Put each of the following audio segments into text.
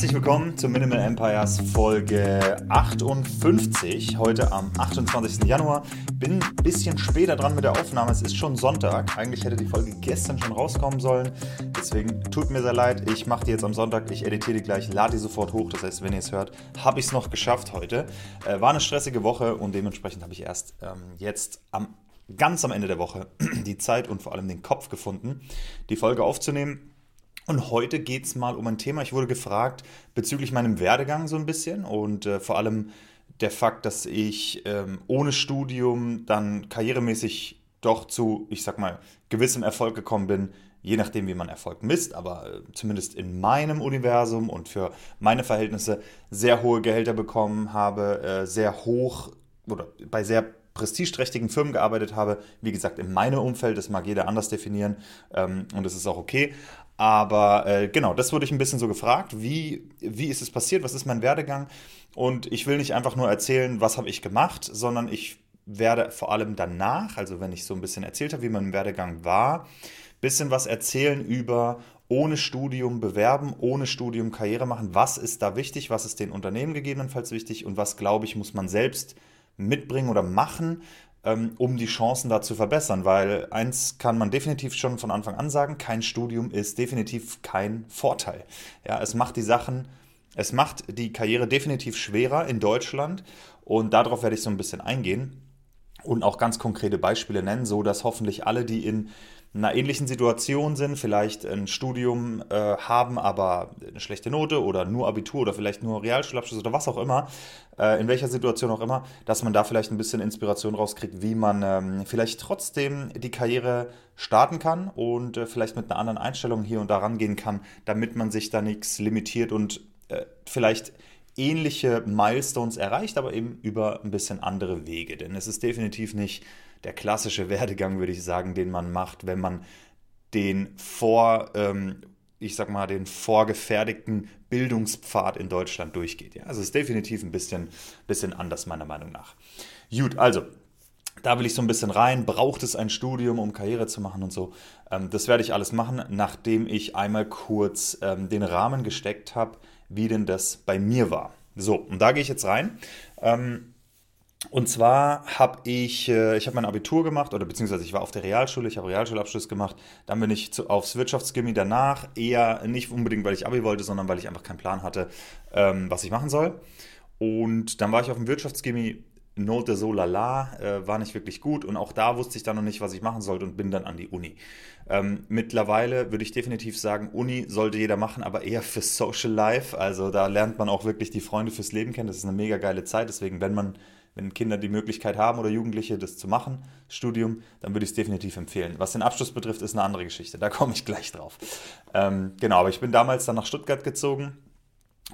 Herzlich willkommen zu Minimal Empires Folge 58. Heute am 28. Januar. Bin ein bisschen später dran mit der Aufnahme. Es ist schon Sonntag. Eigentlich hätte die Folge gestern schon rauskommen sollen. Deswegen tut mir sehr leid. Ich mache die jetzt am Sonntag. Ich editiere die gleich, lade die sofort hoch. Das heißt, wenn ihr es hört, habe ich es noch geschafft heute. Äh, war eine stressige Woche und dementsprechend habe ich erst ähm, jetzt am ganz am Ende der Woche die Zeit und vor allem den Kopf gefunden, die Folge aufzunehmen. Und heute geht es mal um ein Thema. Ich wurde gefragt bezüglich meinem Werdegang so ein bisschen und äh, vor allem der Fakt, dass ich ähm, ohne Studium dann karrieremäßig doch zu, ich sag mal, gewissem Erfolg gekommen bin, je nachdem, wie man Erfolg misst, aber äh, zumindest in meinem Universum und für meine Verhältnisse sehr hohe Gehälter bekommen habe, äh, sehr hoch oder bei sehr prestigeträchtigen Firmen gearbeitet habe. Wie gesagt, in meinem Umfeld, das mag jeder anders definieren ähm, und das ist auch okay. Aber äh, genau, das wurde ich ein bisschen so gefragt. Wie, wie ist es passiert? Was ist mein Werdegang? Und ich will nicht einfach nur erzählen, was habe ich gemacht, sondern ich werde vor allem danach, also wenn ich so ein bisschen erzählt habe, wie mein Werdegang war, ein bisschen was erzählen über ohne Studium bewerben, ohne Studium Karriere machen. Was ist da wichtig? Was ist den Unternehmen gegebenenfalls wichtig? Und was, glaube ich, muss man selbst mitbringen oder machen, um die Chancen da zu verbessern. Weil eins kann man definitiv schon von Anfang an sagen, kein Studium ist definitiv kein Vorteil. Ja, es macht die Sachen, es macht die Karriere definitiv schwerer in Deutschland und darauf werde ich so ein bisschen eingehen und auch ganz konkrete Beispiele nennen, so dass hoffentlich alle, die in einer ähnlichen Situation sind, vielleicht ein Studium äh, haben, aber eine schlechte Note oder nur Abitur oder vielleicht nur Realschulabschluss oder was auch immer, äh, in welcher Situation auch immer, dass man da vielleicht ein bisschen Inspiration rauskriegt, wie man ähm, vielleicht trotzdem die Karriere starten kann und äh, vielleicht mit einer anderen Einstellung hier und da rangehen kann, damit man sich da nichts limitiert und äh, vielleicht ähnliche Milestones erreicht, aber eben über ein bisschen andere Wege. Denn es ist definitiv nicht der klassische Werdegang, würde ich sagen, den man macht, wenn man den vor, ähm, ich sag mal, den vorgefertigten Bildungspfad in Deutschland durchgeht. Ja? Also es ist definitiv ein bisschen, bisschen anders, meiner Meinung nach. Gut, also da will ich so ein bisschen rein. Braucht es ein Studium, um Karriere zu machen und so? Ähm, das werde ich alles machen, nachdem ich einmal kurz ähm, den Rahmen gesteckt habe, wie denn das bei mir war. So, und da gehe ich jetzt rein. Ähm, und zwar habe ich, äh, ich habe mein Abitur gemacht, oder beziehungsweise ich war auf der Realschule, ich habe Realschulabschluss gemacht. Dann bin ich zu, aufs Wirtschaftsgymnasium danach, eher nicht unbedingt, weil ich Abi wollte, sondern weil ich einfach keinen Plan hatte, ähm, was ich machen soll. Und dann war ich auf dem Wirtschaftsgymnasium Note so lala, äh, war nicht wirklich gut und auch da wusste ich dann noch nicht, was ich machen sollte und bin dann an die Uni. Ähm, mittlerweile würde ich definitiv sagen, Uni sollte jeder machen, aber eher für Social Life. Also da lernt man auch wirklich die Freunde fürs Leben kennen. Das ist eine mega geile Zeit. Deswegen, wenn man, wenn Kinder die Möglichkeit haben oder Jugendliche, das zu machen, Studium, dann würde ich es definitiv empfehlen. Was den Abschluss betrifft, ist eine andere Geschichte. Da komme ich gleich drauf. Ähm, genau, aber ich bin damals dann nach Stuttgart gezogen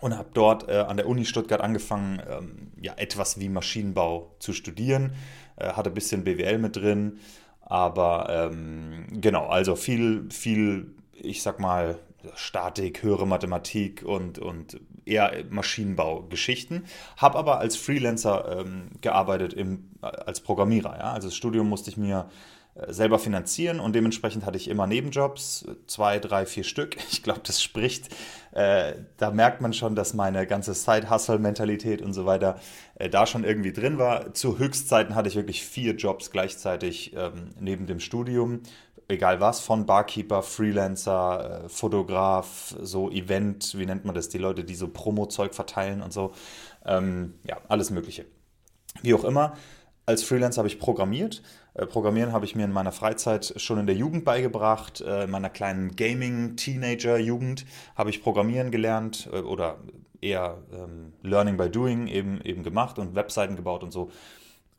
und habe dort äh, an der Uni Stuttgart angefangen, ähm, ja, etwas wie Maschinenbau zu studieren. Äh, hatte ein bisschen BWL mit drin, aber ähm, genau, also viel, viel, ich sag mal, Statik, höhere Mathematik und, und eher Maschinenbau-Geschichten. Habe aber als Freelancer ähm, gearbeitet im, als Programmierer. Ja? Also das Studium musste ich mir äh, selber finanzieren und dementsprechend hatte ich immer Nebenjobs, zwei, drei, vier Stück. Ich glaube, das spricht, äh, da merkt man schon, dass meine ganze Side-Hustle-Mentalität und so weiter äh, da schon irgendwie drin war. Zu Höchstzeiten hatte ich wirklich vier Jobs gleichzeitig ähm, neben dem Studium. Egal was, von Barkeeper, Freelancer, äh, Fotograf, so Event, wie nennt man das, die Leute, die so Promo-Zeug verteilen und so. Ähm, ja, alles Mögliche. Wie auch immer, als Freelancer habe ich programmiert. Äh, Programmieren habe ich mir in meiner Freizeit schon in der Jugend beigebracht. Äh, in meiner kleinen Gaming-Teenager-Jugend habe ich Programmieren gelernt oder eher ähm, Learning by Doing eben, eben gemacht und Webseiten gebaut und so.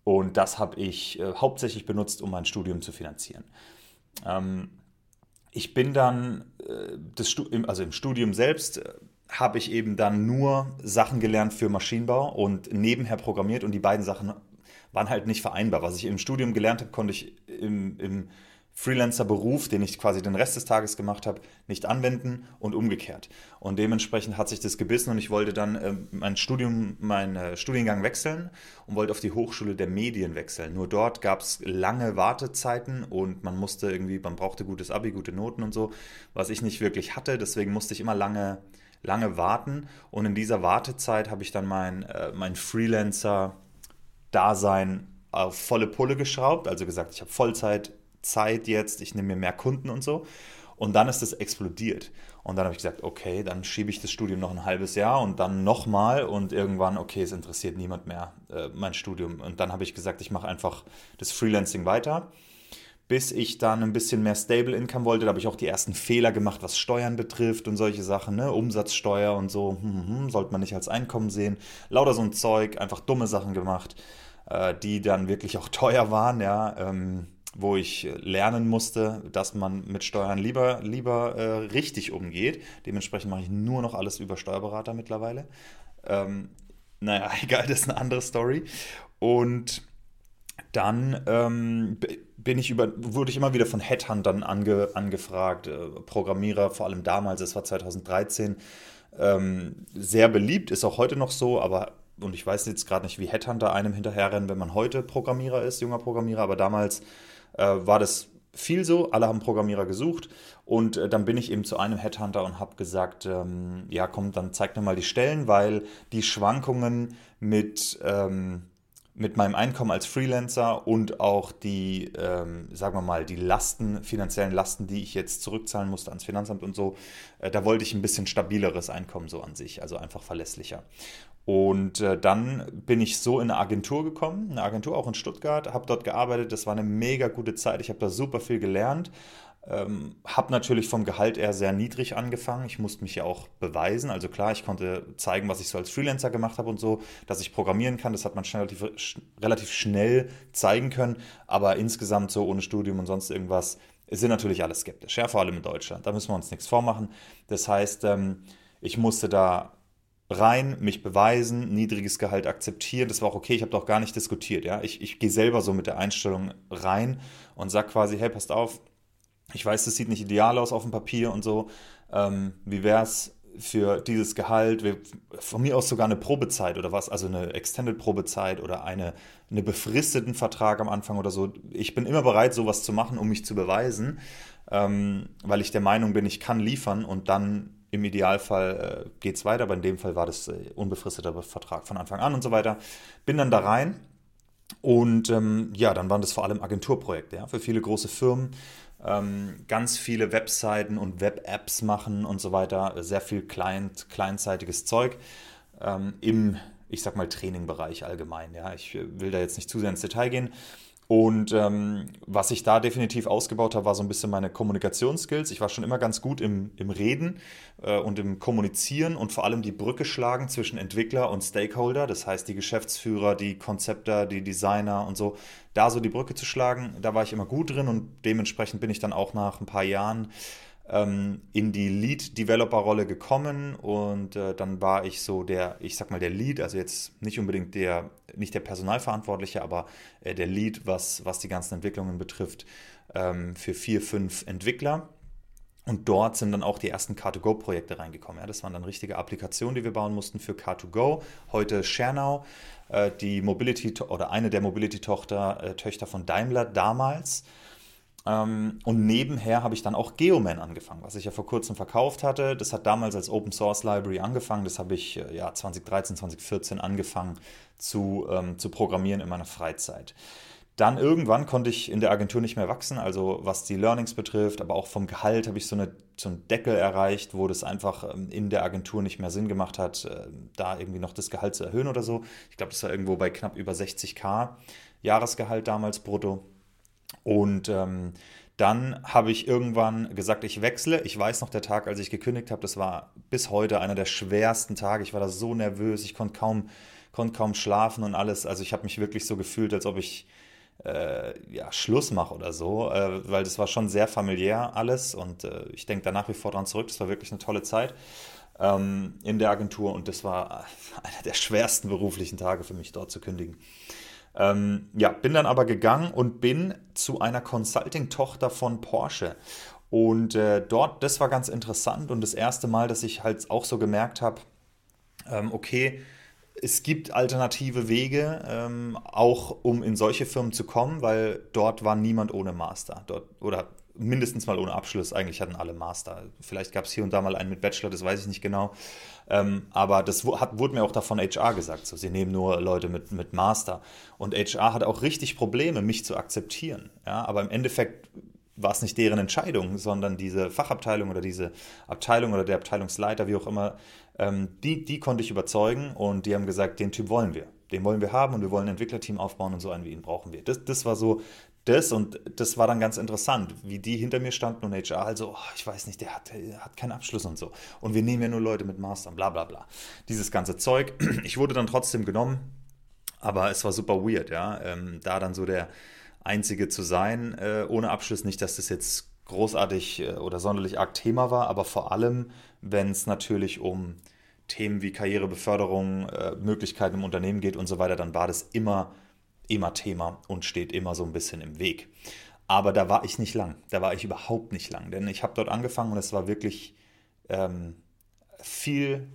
Und das habe ich äh, hauptsächlich benutzt, um mein Studium zu finanzieren. Ähm, ich bin dann, äh, also im Studium selbst, äh, habe ich eben dann nur Sachen gelernt für Maschinenbau und nebenher programmiert und die beiden Sachen waren halt nicht vereinbar. Was ich im Studium gelernt habe, konnte ich im, im Freelancer-Beruf, den ich quasi den Rest des Tages gemacht habe, nicht anwenden und umgekehrt. Und dementsprechend hat sich das gebissen und ich wollte dann äh, mein Studium, meinen äh, Studiengang wechseln und wollte auf die Hochschule der Medien wechseln. Nur dort gab es lange Wartezeiten und man musste irgendwie, man brauchte gutes Abi, gute Noten und so, was ich nicht wirklich hatte. Deswegen musste ich immer lange, lange warten. Und in dieser Wartezeit habe ich dann mein, äh, mein Freelancer-Dasein auf volle Pulle geschraubt. Also gesagt, ich habe Vollzeit Zeit jetzt, ich nehme mir mehr Kunden und so. Und dann ist es explodiert. Und dann habe ich gesagt, okay, dann schiebe ich das Studium noch ein halbes Jahr und dann nochmal und irgendwann, okay, es interessiert niemand mehr äh, mein Studium. Und dann habe ich gesagt, ich mache einfach das Freelancing weiter, bis ich dann ein bisschen mehr Stable Income wollte. Da habe ich auch die ersten Fehler gemacht, was Steuern betrifft und solche Sachen, ne? Umsatzsteuer und so, hm, hm, hm, sollte man nicht als Einkommen sehen. Lauter so ein Zeug, einfach dumme Sachen gemacht, äh, die dann wirklich auch teuer waren, ja. Ähm, wo ich lernen musste, dass man mit Steuern lieber, lieber äh, richtig umgeht. Dementsprechend mache ich nur noch alles über Steuerberater mittlerweile. Ähm, naja, egal, das ist eine andere Story. Und dann ähm, bin ich über, wurde ich immer wieder von Headhuntern ange, angefragt, äh, Programmierer, vor allem damals, es war 2013, ähm, sehr beliebt, ist auch heute noch so, aber und ich weiß jetzt gerade nicht, wie Headhunter einem hinterherrennen, wenn man heute Programmierer ist, junger Programmierer, aber damals war das viel so. Alle haben Programmierer gesucht und äh, dann bin ich eben zu einem Headhunter und habe gesagt, ähm, ja komm, dann zeig mir mal die Stellen, weil die Schwankungen mit... Ähm, mit meinem Einkommen als Freelancer und auch die, ähm, sagen wir mal, die Lasten, finanziellen Lasten, die ich jetzt zurückzahlen musste ans Finanzamt und so, äh, da wollte ich ein bisschen stabileres Einkommen so an sich, also einfach verlässlicher. Und äh, dann bin ich so in eine Agentur gekommen, eine Agentur auch in Stuttgart, habe dort gearbeitet. Das war eine mega gute Zeit. Ich habe da super viel gelernt. Ähm, habe natürlich vom Gehalt eher sehr niedrig angefangen. Ich musste mich ja auch beweisen. Also klar, ich konnte zeigen, was ich so als Freelancer gemacht habe und so, dass ich programmieren kann. Das hat man schnell, relativ, relativ schnell zeigen können. Aber insgesamt so ohne Studium und sonst irgendwas sind natürlich alle skeptisch. Ja, vor allem in Deutschland. Da müssen wir uns nichts vormachen. Das heißt, ähm, ich musste da rein, mich beweisen, niedriges Gehalt akzeptieren. Das war auch okay, ich habe doch gar nicht diskutiert. Ja? Ich, ich gehe selber so mit der Einstellung rein und sage quasi, hey, passt auf, ich weiß, das sieht nicht ideal aus auf dem Papier und so. Ähm, wie wäre es für dieses Gehalt, von mir aus sogar eine Probezeit oder was, also eine Extended Probezeit oder eine, eine befristeten Vertrag am Anfang oder so. Ich bin immer bereit, sowas zu machen, um mich zu beweisen, ähm, weil ich der Meinung bin, ich kann liefern und dann im Idealfall äh, geht es weiter, aber in dem Fall war das äh, unbefristeter Vertrag von Anfang an und so weiter. Bin dann da rein und ähm, ja, dann waren das vor allem Agenturprojekte ja, für viele große Firmen. Ähm, ganz viele Webseiten und Web-Apps machen und so weiter. Sehr viel Client, kleinzeitiges Zeug ähm, im, ich sag mal, Trainingbereich allgemein. Ja. Ich äh, will da jetzt nicht zu sehr ins Detail gehen. Und ähm, was ich da definitiv ausgebaut habe, war so ein bisschen meine Kommunikationsskills. Ich war schon immer ganz gut im, im Reden äh, und im Kommunizieren und vor allem die Brücke schlagen zwischen Entwickler und Stakeholder, das heißt die Geschäftsführer, die Konzepter, die Designer und so. Da so die Brücke zu schlagen, da war ich immer gut drin und dementsprechend bin ich dann auch nach ein paar Jahren ähm, in die Lead-Developer-Rolle gekommen und äh, dann war ich so der, ich sag mal, der Lead, also jetzt nicht unbedingt der, nicht der Personalverantwortliche, aber äh, der Lead, was, was die ganzen Entwicklungen betrifft, ähm, für vier, fünf Entwickler. Und dort sind dann auch die ersten Car2Go-Projekte reingekommen. Ja, das waren dann richtige Applikationen, die wir bauen mussten für Car2Go. Heute Schernau, äh, die Mobility oder eine der Mobility-Töchter äh, Töchter von Daimler damals. Ähm, und nebenher habe ich dann auch Geoman angefangen, was ich ja vor kurzem verkauft hatte. Das hat damals als Open Source Library angefangen. Das habe ich äh, ja 2013, 2014 angefangen zu, ähm, zu programmieren in meiner Freizeit. Dann irgendwann konnte ich in der Agentur nicht mehr wachsen, also was die Learnings betrifft, aber auch vom Gehalt habe ich so, eine, so einen Deckel erreicht, wo das einfach ähm, in der Agentur nicht mehr Sinn gemacht hat, äh, da irgendwie noch das Gehalt zu erhöhen oder so. Ich glaube, das war irgendwo bei knapp über 60k Jahresgehalt damals brutto. Und ähm, Dann habe ich irgendwann gesagt, ich wechsle. Ich weiß noch, der Tag, als ich gekündigt habe, das war bis heute einer der schwersten Tage. Ich war da so nervös, ich konnte kaum, konnte kaum schlafen und alles. Also ich habe mich wirklich so gefühlt, als ob ich äh, ja, Schluss mache oder so, äh, weil das war schon sehr familiär alles und äh, ich denke da nach wie vor dran zurück. Das war wirklich eine tolle Zeit ähm, in der Agentur und das war einer der schwersten beruflichen Tage für mich, dort zu kündigen. Ähm, ja, bin dann aber gegangen und bin zu einer Consulting-Tochter von Porsche. Und äh, dort, das war ganz interessant und das erste Mal, dass ich halt auch so gemerkt habe, ähm, okay, es gibt alternative Wege, ähm, auch um in solche Firmen zu kommen, weil dort war niemand ohne Master. Dort, oder mindestens mal ohne Abschluss. Eigentlich hatten alle Master. Vielleicht gab es hier und da mal einen mit Bachelor, das weiß ich nicht genau. Ähm, aber das hat, wurde mir auch davon HR gesagt. So, sie nehmen nur Leute mit, mit Master. Und HR hat auch richtig Probleme, mich zu akzeptieren. Ja, aber im Endeffekt war es nicht deren Entscheidung, sondern diese Fachabteilung oder diese Abteilung oder der Abteilungsleiter, wie auch immer, ähm, die, die konnte ich überzeugen und die haben gesagt, den Typ wollen wir. Den wollen wir haben und wir wollen ein Entwicklerteam aufbauen und so einen wie ihn brauchen wir. Das, das war so das und das war dann ganz interessant, wie die hinter mir standen und HR also, oh, ich weiß nicht, der hat, der hat keinen Abschluss und so. Und wir nehmen ja nur Leute mit Master, bla bla bla. Dieses ganze Zeug. Ich wurde dann trotzdem genommen, aber es war super weird, ja. Ähm, da dann so der Einzige zu sein, äh, ohne Abschluss. Nicht, dass das jetzt großartig äh, oder sonderlich arg Thema war, aber vor allem, wenn es natürlich um Themen wie Karrierebeförderung, äh, Möglichkeiten im Unternehmen geht und so weiter, dann war das immer immer Thema und steht immer so ein bisschen im Weg. Aber da war ich nicht lang. Da war ich überhaupt nicht lang. Denn ich habe dort angefangen und es war wirklich ähm, viel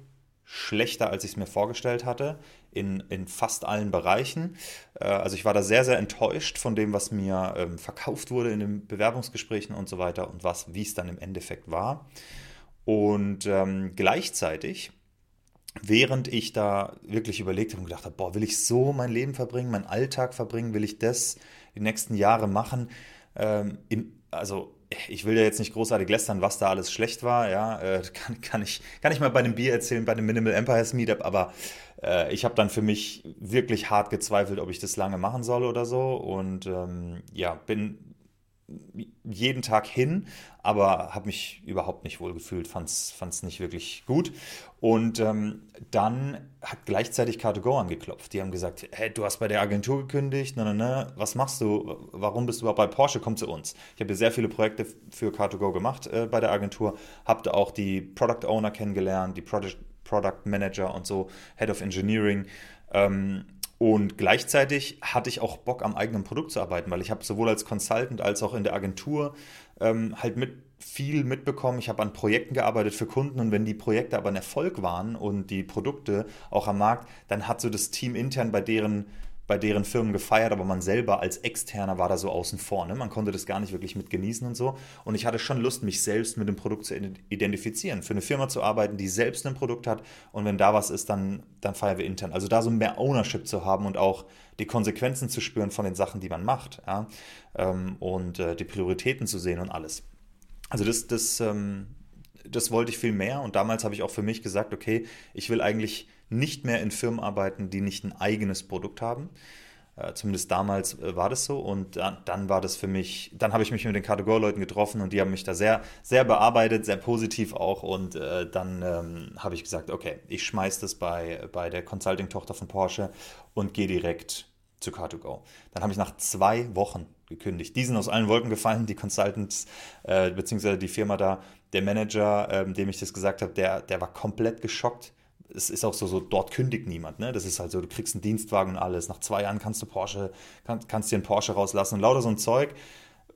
schlechter, als ich es mir vorgestellt hatte, in, in fast allen Bereichen. Äh, also ich war da sehr, sehr enttäuscht von dem, was mir ähm, verkauft wurde in den Bewerbungsgesprächen und so weiter und wie es dann im Endeffekt war. Und ähm, gleichzeitig während ich da wirklich überlegt habe und gedacht habe, boah, will ich so mein Leben verbringen, meinen Alltag verbringen, will ich das die nächsten Jahre machen? Ähm, in, also ich will ja jetzt nicht großartig lästern, was da alles schlecht war, ja, äh, kann, kann, ich, kann ich mal bei dem Bier erzählen, bei dem Minimal Empires Meetup, aber äh, ich habe dann für mich wirklich hart gezweifelt, ob ich das lange machen soll oder so und ähm, ja, bin jeden Tag hin, aber habe mich überhaupt nicht wohl gefühlt, fand es nicht wirklich gut. Und ähm, dann hat gleichzeitig Car2Go angeklopft. Die haben gesagt, hey, du hast bei der Agentur gekündigt, na, na, na, was machst du? Warum bist du überhaupt bei Porsche? Komm zu uns. Ich habe sehr viele Projekte für Car2Go gemacht äh, bei der Agentur, habe auch die Product Owner kennengelernt, die Product, Product Manager und so, Head of Engineering. Ähm, und gleichzeitig hatte ich auch Bock, am eigenen Produkt zu arbeiten, weil ich habe sowohl als Consultant als auch in der Agentur ähm, halt mit viel mitbekommen. Ich habe an Projekten gearbeitet für Kunden und wenn die Projekte aber ein Erfolg waren und die Produkte auch am Markt, dann hat so das Team intern bei deren bei deren Firmen gefeiert, aber man selber als Externer war da so außen vor. Ne? Man konnte das gar nicht wirklich mit genießen und so. Und ich hatte schon Lust, mich selbst mit dem Produkt zu identifizieren, für eine Firma zu arbeiten, die selbst ein Produkt hat. Und wenn da was ist, dann, dann feiern wir intern. Also da so mehr Ownership zu haben und auch die Konsequenzen zu spüren von den Sachen, die man macht. Ja? Ähm, und äh, die Prioritäten zu sehen und alles. Also das, das, ähm, das wollte ich viel mehr. Und damals habe ich auch für mich gesagt, okay, ich will eigentlich nicht mehr in Firmen arbeiten, die nicht ein eigenes Produkt haben. Äh, zumindest damals äh, war das so und dann, dann, war das für mich, dann habe ich mich mit den Category-Leuten getroffen und die haben mich da sehr, sehr bearbeitet, sehr positiv auch und äh, dann ähm, habe ich gesagt, okay, ich schmeiße das bei, bei der Consulting-Tochter von Porsche und gehe direkt zu Car2Go. Dann habe ich nach zwei Wochen gekündigt. Die sind aus allen Wolken gefallen, die Consultants, äh, beziehungsweise die Firma da, der Manager, äh, dem ich das gesagt habe, der, der war komplett geschockt es ist auch so, so, dort kündigt niemand. Ne? Das ist halt so, du kriegst einen Dienstwagen und alles. Nach zwei Jahren kannst du Porsche, kann, kannst dir einen Porsche rauslassen und lauter so ein Zeug,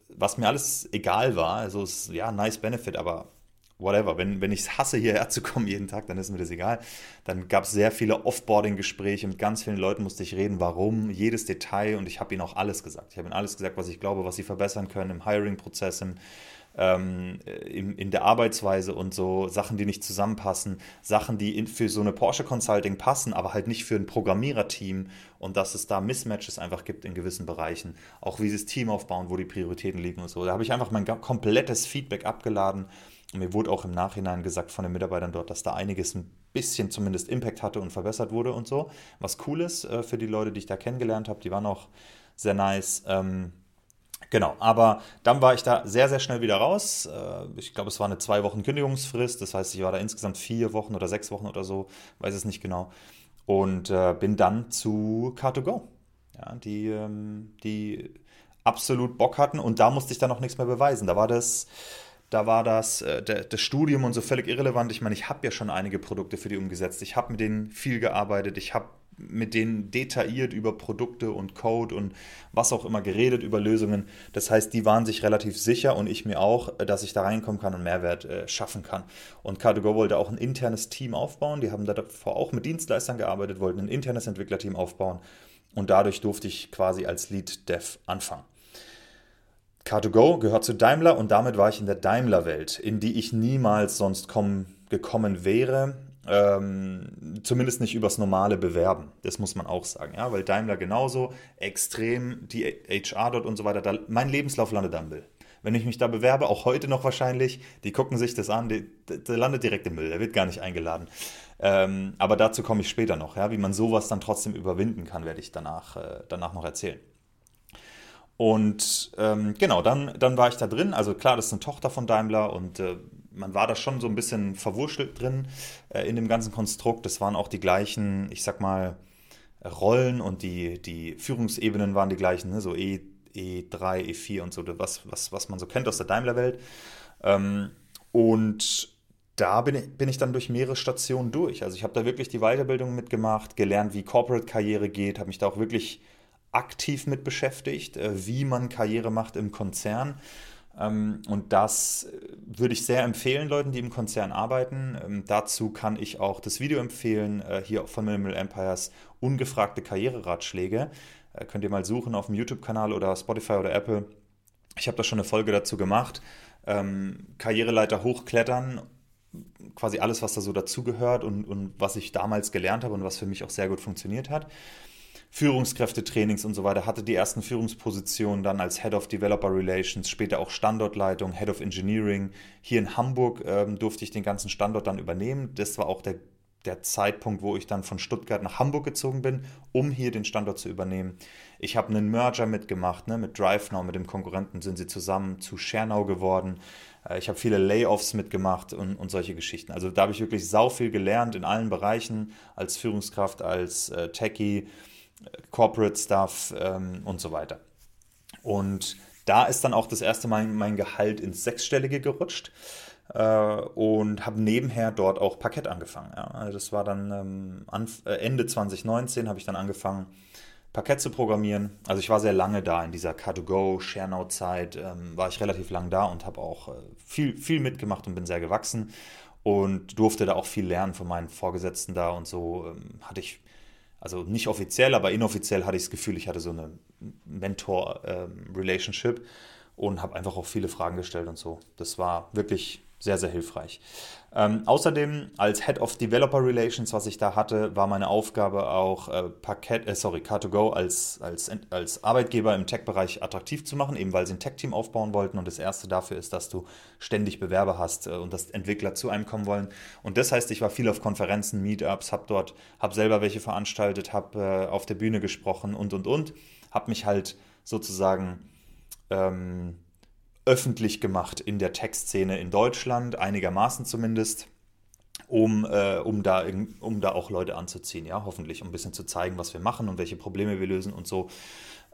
was mir alles egal war. Also ist, ja, nice Benefit, aber whatever. Wenn, wenn ich es hasse, hierher zu kommen jeden Tag, dann ist mir das egal. Dann gab es sehr viele Offboarding-Gespräche, mit ganz vielen Leuten musste ich reden, warum, jedes Detail und ich habe ihnen auch alles gesagt. Ich habe ihnen alles gesagt, was ich glaube, was sie verbessern können im Hiring-Prozess, im ähm, in, in, der Arbeitsweise und so Sachen, die nicht zusammenpassen, Sachen, die in, für so eine Porsche Consulting passen, aber halt nicht für ein Programmiererteam und dass es da Mismatches einfach gibt in gewissen Bereichen. Auch wie sie das Team aufbauen, wo die Prioritäten liegen und so. Da habe ich einfach mein komplettes Feedback abgeladen. Mir wurde auch im Nachhinein gesagt von den Mitarbeitern dort, dass da einiges ein bisschen zumindest Impact hatte und verbessert wurde und so. Was cool ist äh, für die Leute, die ich da kennengelernt habe, die waren auch sehr nice. Ähm, Genau, aber dann war ich da sehr, sehr schnell wieder raus. Äh, ich glaube, es war eine zwei Wochen Kündigungsfrist. Das heißt, ich war da insgesamt vier Wochen oder sechs Wochen oder so, weiß es nicht genau. Und äh, bin dann zu Car2Go, ja, die, ähm, die absolut Bock hatten. Und da musste ich dann noch nichts mehr beweisen. Da war das, da war das, äh, das Studium und so völlig irrelevant. Ich meine, ich habe ja schon einige Produkte für die umgesetzt. Ich habe mit denen viel gearbeitet. Ich habe mit denen detailliert über Produkte und Code und was auch immer geredet, über Lösungen. Das heißt, die waren sich relativ sicher und ich mir auch, dass ich da reinkommen kann und Mehrwert äh, schaffen kann. Und Car2Go wollte auch ein internes Team aufbauen. Die haben davor auch mit Dienstleistern gearbeitet, wollten ein internes Entwicklerteam aufbauen. Und dadurch durfte ich quasi als Lead Dev anfangen. Car2Go gehört zu Daimler und damit war ich in der Daimler-Welt, in die ich niemals sonst kommen, gekommen wäre. Ähm, zumindest nicht übers normale Bewerben. Das muss man auch sagen, ja, weil Daimler genauso extrem, die HR dort und so weiter, da, mein Lebenslauf landet am Müll. Wenn ich mich da bewerbe, auch heute noch wahrscheinlich, die gucken sich das an, der landet direkt im Müll, der wird gar nicht eingeladen. Ähm, aber dazu komme ich später noch, ja, wie man sowas dann trotzdem überwinden kann, werde ich danach, äh, danach noch erzählen. Und ähm, genau, dann, dann war ich da drin. Also klar, das ist eine Tochter von Daimler und äh, man war da schon so ein bisschen verwurschtelt drin äh, in dem ganzen Konstrukt. Das waren auch die gleichen, ich sag mal, Rollen und die, die Führungsebenen waren die gleichen, ne? so E, E3, E4 und so, was, was, was man so kennt aus der Daimler-Welt. Ähm, und da bin ich, bin ich dann durch mehrere Stationen durch. Also ich habe da wirklich die Weiterbildung mitgemacht, gelernt, wie Corporate-Karriere geht, habe mich da auch wirklich aktiv mit beschäftigt, äh, wie man Karriere macht im Konzern. Ähm, und das äh, würde ich sehr empfehlen, Leuten, die im Konzern arbeiten. Ähm, dazu kann ich auch das Video empfehlen, äh, hier von Minimal Empires, ungefragte Karriereratschläge. Könnt ihr mal suchen auf dem YouTube-Kanal oder Spotify oder Apple. Ich habe da schon eine Folge dazu gemacht. Ähm, Karriereleiter hochklettern, quasi alles, was da so dazugehört und, und was ich damals gelernt habe und was für mich auch sehr gut funktioniert hat. Führungskräftetrainings und so weiter, hatte die ersten Führungspositionen dann als Head of Developer Relations, später auch Standortleitung, Head of Engineering. Hier in Hamburg ähm, durfte ich den ganzen Standort dann übernehmen. Das war auch der, der Zeitpunkt, wo ich dann von Stuttgart nach Hamburg gezogen bin, um hier den Standort zu übernehmen. Ich habe einen Merger mitgemacht, ne, mit DriveNow, mit dem Konkurrenten sind sie zusammen zu Schernau geworden. Äh, ich habe viele Layoffs mitgemacht und, und solche Geschichten. Also da habe ich wirklich sau viel gelernt in allen Bereichen, als Führungskraft, als äh, Techie Corporate Stuff ähm, und so weiter. Und da ist dann auch das erste Mal mein Gehalt ins Sechsstellige gerutscht äh, und habe nebenher dort auch Parkett angefangen. Ja. Also das war dann ähm, äh, Ende 2019 habe ich dann angefangen, Parkett zu programmieren. Also ich war sehr lange da in dieser Car2Go, ShareNow-Zeit, ähm, war ich relativ lang da und habe auch äh, viel, viel mitgemacht und bin sehr gewachsen und durfte da auch viel lernen von meinen Vorgesetzten da und so ähm, hatte ich also nicht offiziell, aber inoffiziell hatte ich das Gefühl, ich hatte so eine Mentor-Relationship ähm, und habe einfach auch viele Fragen gestellt und so. Das war wirklich sehr, sehr hilfreich. Ähm, außerdem als Head of Developer Relations, was ich da hatte, war meine Aufgabe auch äh, Parkett, äh, sorry, Car2Go als, als, als Arbeitgeber im Tech-Bereich attraktiv zu machen, eben weil sie ein Tech-Team aufbauen wollten. Und das erste dafür ist, dass du ständig Bewerber hast äh, und dass Entwickler zu einem kommen wollen. Und das heißt, ich war viel auf Konferenzen, Meetups, habe dort, habe selber welche veranstaltet, habe äh, auf der Bühne gesprochen und und und, habe mich halt sozusagen ähm, öffentlich gemacht in der Tech-Szene in Deutschland, einigermaßen zumindest, um, äh, um, da, um da auch Leute anzuziehen, ja, hoffentlich, um ein bisschen zu zeigen, was wir machen und welche Probleme wir lösen und so.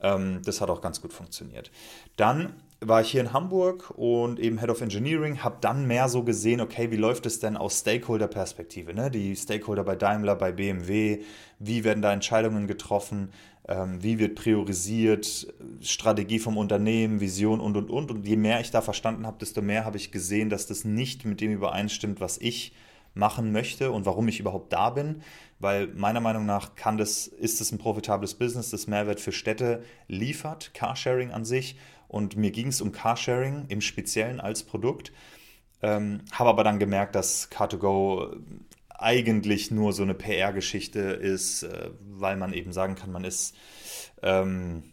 Ähm, das hat auch ganz gut funktioniert. Dann war ich hier in Hamburg und eben Head of Engineering, habe dann mehr so gesehen, okay, wie läuft es denn aus Stakeholder-Perspektive? Ne? Die Stakeholder bei Daimler, bei BMW, wie werden da Entscheidungen getroffen? Ähm, wie wird priorisiert, Strategie vom Unternehmen, Vision und, und, und. Und je mehr ich da verstanden habe, desto mehr habe ich gesehen, dass das nicht mit dem übereinstimmt, was ich machen möchte und warum ich überhaupt da bin, weil meiner Meinung nach kann das, ist es ein profitables Business, das Mehrwert für Städte liefert, Carsharing an sich. Und mir ging es um Carsharing im Speziellen als Produkt. Ähm, habe aber dann gemerkt, dass Car2Go eigentlich nur so eine PR-Geschichte ist, äh, weil man eben sagen kann, man ist, ähm,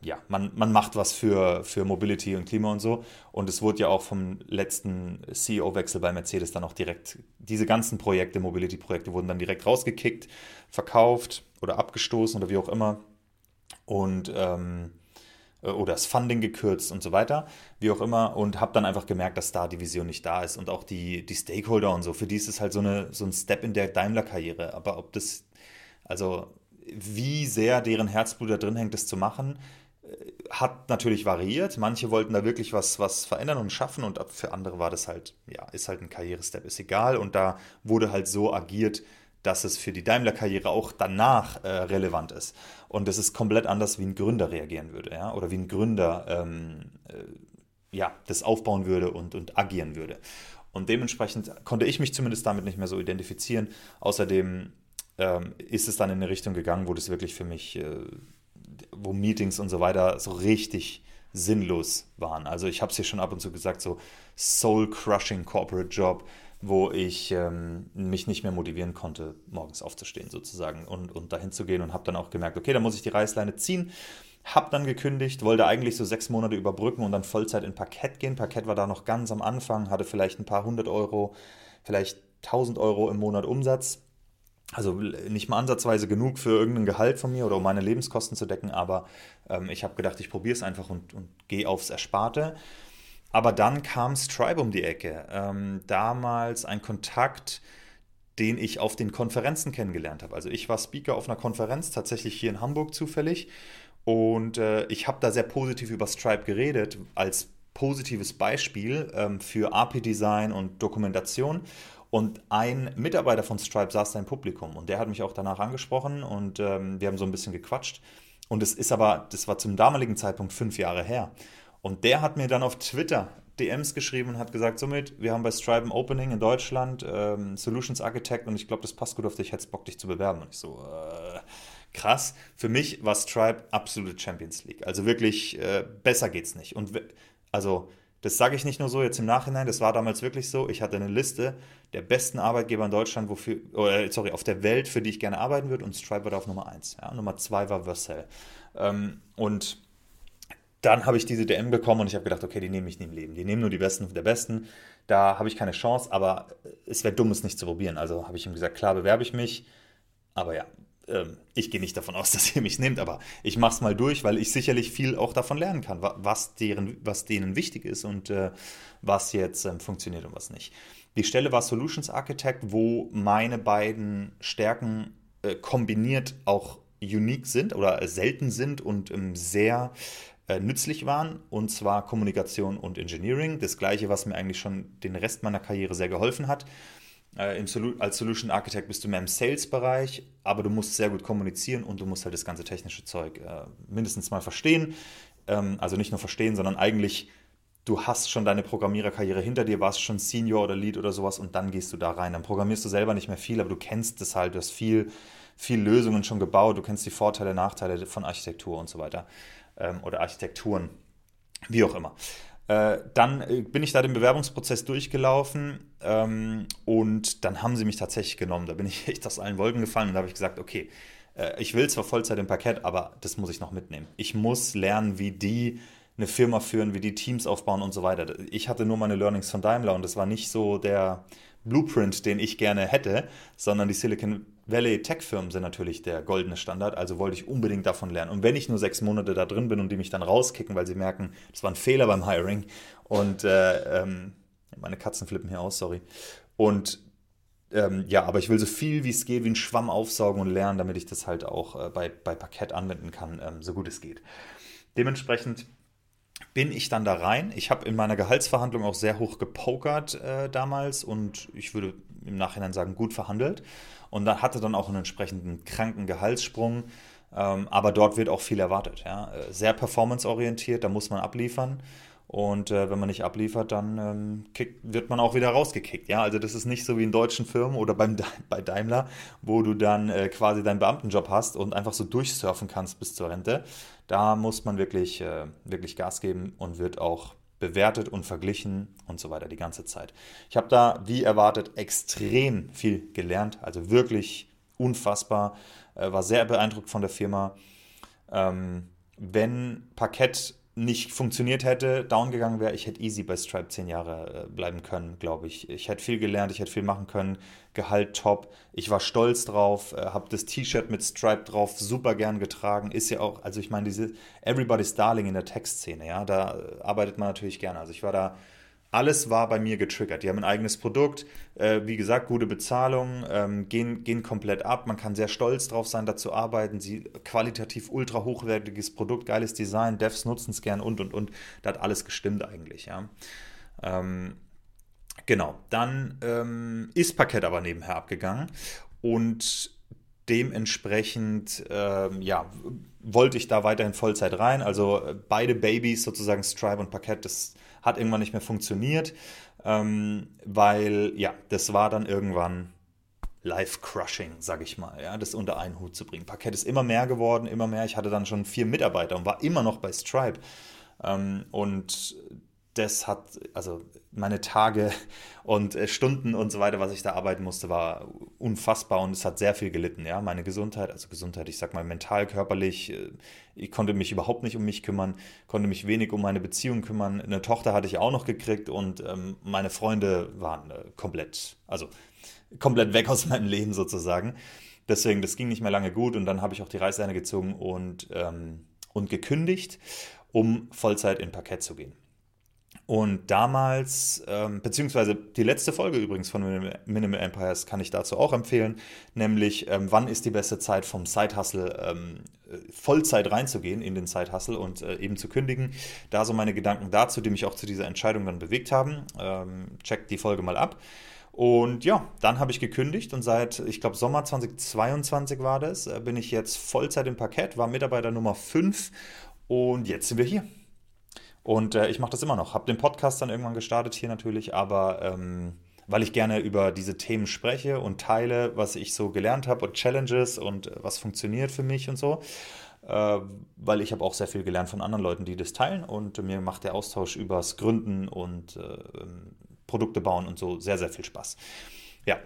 ja, man, man macht was für, für Mobility und Klima und so. Und es wurde ja auch vom letzten CEO-Wechsel bei Mercedes dann auch direkt, diese ganzen Projekte, Mobility-Projekte wurden dann direkt rausgekickt, verkauft oder abgestoßen oder wie auch immer. Und ähm, äh, oder das Funding gekürzt und so weiter, wie auch immer, und habe dann einfach gemerkt, dass da die Vision nicht da ist und auch die, die Stakeholder und so. Für die ist es halt so, eine, so ein Step in der Daimler-Karriere. Aber ob das, also wie sehr deren Herzblut da drin hängt, das zu machen, äh, hat natürlich variiert. Manche wollten da wirklich was, was verändern und schaffen und für andere war das halt, ja, ist halt ein Karrierestep, ist egal. Und da wurde halt so agiert, dass es für die Daimler-Karriere auch danach äh, relevant ist. Und das ist komplett anders, wie ein Gründer reagieren würde, ja, oder wie ein Gründer ähm, äh, ja, das aufbauen würde und, und agieren würde. Und dementsprechend konnte ich mich zumindest damit nicht mehr so identifizieren. Außerdem ähm, ist es dann in eine Richtung gegangen, wo das wirklich für mich, äh, wo Meetings und so weiter so richtig sinnlos waren. Also ich habe es hier schon ab und zu gesagt, so soul-crushing Corporate Job, wo ich ähm, mich nicht mehr motivieren konnte, morgens aufzustehen sozusagen und, und dahin zu gehen und habe dann auch gemerkt, okay, da muss ich die Reißleine ziehen. Hab dann gekündigt, wollte eigentlich so sechs Monate überbrücken und dann Vollzeit in Parkett gehen. Parkett war da noch ganz am Anfang, hatte vielleicht ein paar hundert Euro, vielleicht tausend Euro im Monat Umsatz. Also nicht mal ansatzweise genug für irgendein Gehalt von mir oder um meine Lebenskosten zu decken, aber ähm, ich habe gedacht, ich probiere es einfach und, und gehe aufs Ersparte. Aber dann kam Stripe um die Ecke. Ähm, damals ein Kontakt, den ich auf den Konferenzen kennengelernt habe. Also ich war Speaker auf einer Konferenz, tatsächlich hier in Hamburg zufällig. Und äh, ich habe da sehr positiv über Stripe geredet, als positives Beispiel ähm, für API-Design und Dokumentation. Und ein Mitarbeiter von Stripe saß da im Publikum und der hat mich auch danach angesprochen und ähm, wir haben so ein bisschen gequatscht. Und es ist aber, das war zum damaligen Zeitpunkt fünf Jahre her. Und der hat mir dann auf Twitter DMs geschrieben und hat gesagt, somit, wir haben bei Stripe ein Opening in Deutschland, ähm, Solutions Architect und ich glaube, das passt gut auf dich, hättest Bock, dich zu bewerben. Und ich so, äh, krass. Für mich war Stripe absolute Champions League. Also wirklich, äh, besser geht's nicht. Und also, das sage ich nicht nur so jetzt im Nachhinein, das war damals wirklich so. Ich hatte eine Liste der besten Arbeitgeber in Deutschland, wofür, oder, sorry, auf der Welt, für die ich gerne arbeiten würde und Stripe war da auf Nummer 1. Ja? Nummer 2 war Vercel. Ähm, und dann habe ich diese DM bekommen und ich habe gedacht, okay, die nehme ich nie im Leben. Die nehmen nur die Besten der Besten. Da habe ich keine Chance, aber es wäre dumm, es nicht zu probieren. Also habe ich ihm gesagt, klar, bewerbe ich mich. Aber ja, ähm, ich gehe nicht davon aus, dass ihr mich nehmt, aber ich mache es mal durch, weil ich sicherlich viel auch davon lernen kann, was, deren, was denen wichtig ist und äh, was jetzt ähm, funktioniert und was nicht. Die Stelle war Solutions Architect, wo meine beiden Stärken äh, kombiniert auch unique sind oder selten sind und ähm, sehr äh, nützlich waren, und zwar Kommunikation und Engineering. Das gleiche, was mir eigentlich schon den Rest meiner Karriere sehr geholfen hat. Äh, Solu als Solution Architect bist du mehr im Sales-Bereich, aber du musst sehr gut kommunizieren und du musst halt das ganze technische Zeug äh, mindestens mal verstehen. Ähm, also nicht nur verstehen, sondern eigentlich du hast schon deine Programmiererkarriere hinter dir, warst schon Senior oder Lead oder sowas und dann gehst du da rein. Dann programmierst du selber nicht mehr viel, aber du kennst es halt, du hast viel, viel Lösungen schon gebaut, du kennst die Vorteile, Nachteile von Architektur und so weiter ähm, oder Architekturen, wie auch immer. Äh, dann äh, bin ich da den Bewerbungsprozess durchgelaufen ähm, und dann haben sie mich tatsächlich genommen. Da bin ich echt aus allen Wolken gefallen und da habe ich gesagt, okay, äh, ich will zwar Vollzeit im Parkett, aber das muss ich noch mitnehmen. Ich muss lernen, wie die eine Firma führen, wie die Teams aufbauen und so weiter. Ich hatte nur meine Learnings von Daimler und das war nicht so der Blueprint, den ich gerne hätte, sondern die Silicon Valley Tech-Firmen sind natürlich der goldene Standard, also wollte ich unbedingt davon lernen. Und wenn ich nur sechs Monate da drin bin und die mich dann rauskicken, weil sie merken, das war ein Fehler beim Hiring und äh, ähm, meine Katzen flippen hier aus, sorry. Und ähm, ja, aber ich will so viel wie es geht, wie ein Schwamm aufsaugen und lernen, damit ich das halt auch äh, bei, bei Parkett anwenden kann, ähm, so gut es geht. Dementsprechend bin ich dann da rein. Ich habe in meiner Gehaltsverhandlung auch sehr hoch gepokert äh, damals und ich würde im Nachhinein sagen, gut verhandelt. Und dann hatte dann auch einen entsprechenden kranken Gehaltssprung. Ähm, aber dort wird auch viel erwartet. Ja? Äh, sehr performanceorientiert, da muss man abliefern. Und äh, wenn man nicht abliefert, dann ähm, kick, wird man auch wieder rausgekickt. Ja? Also das ist nicht so wie in deutschen Firmen oder beim, bei Daimler, wo du dann äh, quasi deinen Beamtenjob hast und einfach so durchsurfen kannst bis zur Rente. Da muss man wirklich, äh, wirklich Gas geben und wird auch bewertet und verglichen und so weiter die ganze Zeit. Ich habe da, wie erwartet, extrem viel gelernt, also wirklich unfassbar, äh, war sehr beeindruckt von der Firma. Ähm, wenn Parkett nicht funktioniert hätte, down gegangen wäre, ich hätte easy bei Stripe zehn Jahre äh, bleiben können, glaube ich. Ich hätte viel gelernt, ich hätte viel machen können, Gehalt top. Ich war stolz drauf, äh, habe das T-Shirt mit Stripe drauf super gern getragen. Ist ja auch, also ich meine, diese Everybody's Darling in der Textszene, ja, da äh, arbeitet man natürlich gerne. Also ich war da alles war bei mir getriggert. Die haben ein eigenes Produkt, äh, wie gesagt, gute Bezahlung, ähm, gehen, gehen komplett ab. Man kann sehr stolz drauf sein, da zu arbeiten. Sie qualitativ ultra hochwertiges Produkt, geiles Design, Devs nutzen es gern und und und. Da hat alles gestimmt eigentlich, ja. Ähm, genau. Dann ähm, ist Parkett aber nebenher abgegangen und dementsprechend, ähm, ja, wollte ich da weiterhin Vollzeit rein. Also äh, beide Babys, sozusagen Stripe und Parkett, das hat irgendwann nicht mehr funktioniert, ähm, weil ja, das war dann irgendwann Life-Crushing, sag ich mal, ja, das unter einen Hut zu bringen. Parkett ist immer mehr geworden, immer mehr. Ich hatte dann schon vier Mitarbeiter und war immer noch bei Stripe. Ähm, und das hat, also meine Tage und äh, Stunden und so weiter, was ich da arbeiten musste, war unfassbar und es hat sehr viel gelitten. Ja, meine Gesundheit, also Gesundheit, ich sag mal mental, körperlich, äh, ich konnte mich überhaupt nicht um mich kümmern, konnte mich wenig um meine Beziehung kümmern. Eine Tochter hatte ich auch noch gekriegt und ähm, meine Freunde waren äh, komplett, also komplett weg aus meinem Leben sozusagen. Deswegen, das ging nicht mehr lange gut und dann habe ich auch die Reißleine gezogen und, ähm, und gekündigt, um Vollzeit in Parkett zu gehen. Und damals, ähm, beziehungsweise die letzte Folge übrigens von Minimal Empires kann ich dazu auch empfehlen, nämlich ähm, wann ist die beste Zeit vom Side-Hustle ähm, Vollzeit reinzugehen in den Side-Hustle und äh, eben zu kündigen. Da so meine Gedanken dazu, die mich auch zu dieser Entscheidung dann bewegt haben. Ähm, checkt die Folge mal ab. Und ja, dann habe ich gekündigt und seit, ich glaube, Sommer 2022 war das, äh, bin ich jetzt Vollzeit im Parkett, war Mitarbeiter Nummer 5 und jetzt sind wir hier. Und äh, ich mache das immer noch. Habe den Podcast dann irgendwann gestartet hier natürlich, aber ähm, weil ich gerne über diese Themen spreche und teile, was ich so gelernt habe und Challenges und äh, was funktioniert für mich und so. Äh, weil ich habe auch sehr viel gelernt von anderen Leuten, die das teilen und mir macht der Austausch übers Gründen und äh, ähm, Produkte bauen und so sehr, sehr viel Spaß. Ja,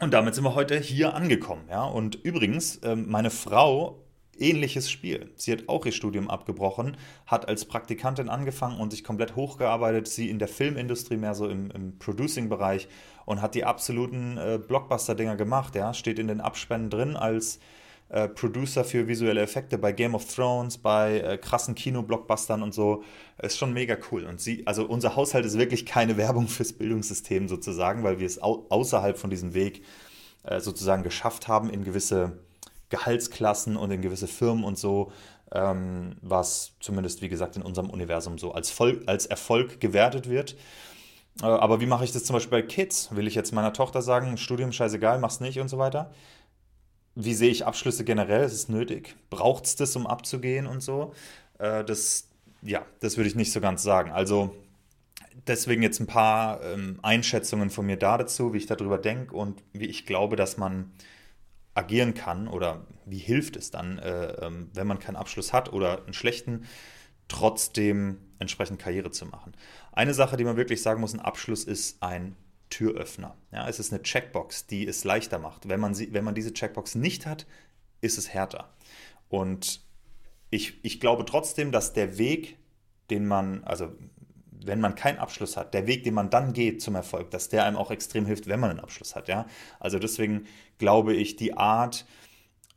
und damit sind wir heute hier angekommen. Ja? Und übrigens, ähm, meine Frau ähnliches Spiel. Sie hat auch ihr Studium abgebrochen, hat als Praktikantin angefangen und sich komplett hochgearbeitet. Sie in der Filmindustrie, mehr so im, im Producing-Bereich und hat die absoluten äh, Blockbuster-Dinger gemacht. Ja? Steht in den Abspänen drin als äh, Producer für visuelle Effekte bei Game of Thrones, bei äh, krassen Kino-Blockbustern und so. Ist schon mega cool. Und sie, also unser Haushalt ist wirklich keine Werbung fürs Bildungssystem sozusagen, weil wir es au außerhalb von diesem Weg äh, sozusagen geschafft haben, in gewisse Gehaltsklassen und in gewisse Firmen und so, ähm, was zumindest, wie gesagt, in unserem Universum so als, Vol als Erfolg gewertet wird. Äh, aber wie mache ich das zum Beispiel bei Kids? Will ich jetzt meiner Tochter sagen, Studium scheißegal, mach's nicht und so weiter? Wie sehe ich Abschlüsse generell? Ist es nötig? Braucht es das, um abzugehen und so? Äh, das, ja, das würde ich nicht so ganz sagen. Also deswegen jetzt ein paar ähm, Einschätzungen von mir da dazu, wie ich darüber denke und wie ich glaube, dass man agieren kann oder wie hilft es dann, äh, ähm, wenn man keinen Abschluss hat oder einen schlechten, trotzdem entsprechend Karriere zu machen. Eine Sache, die man wirklich sagen muss, ein Abschluss ist ein Türöffner. Ja, es ist eine Checkbox, die es leichter macht. Wenn man, sie, wenn man diese Checkbox nicht hat, ist es härter. Und ich, ich glaube trotzdem, dass der Weg, den man, also wenn man keinen Abschluss hat, der Weg, den man dann geht zum Erfolg, dass der einem auch extrem hilft, wenn man einen Abschluss hat. Ja? Also deswegen glaube ich, die Art,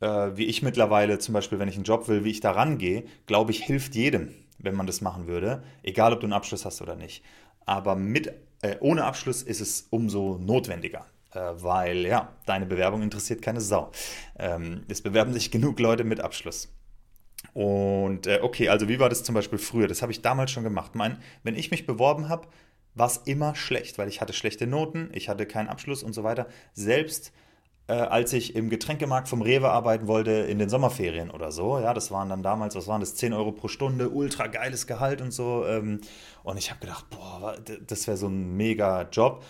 äh, wie ich mittlerweile zum Beispiel, wenn ich einen Job will, wie ich da rangehe, glaube ich, hilft jedem, wenn man das machen würde, egal ob du einen Abschluss hast oder nicht. Aber mit, äh, ohne Abschluss ist es umso notwendiger äh, weil ja, deine Bewerbung interessiert keine Sau. Ähm, es bewerben sich genug Leute mit Abschluss. Und äh, okay, also wie war das zum Beispiel früher? Das habe ich damals schon gemacht. Mein, wenn ich mich beworben habe, war es immer schlecht, weil ich hatte schlechte Noten, ich hatte keinen Abschluss und so weiter. Selbst äh, als ich im Getränkemarkt vom Rewe arbeiten wollte in den Sommerferien oder so, ja, das waren dann damals, was waren das, 10 Euro pro Stunde, ultra geiles Gehalt und so. Ähm, und ich habe gedacht, boah, das wäre so ein mega Job.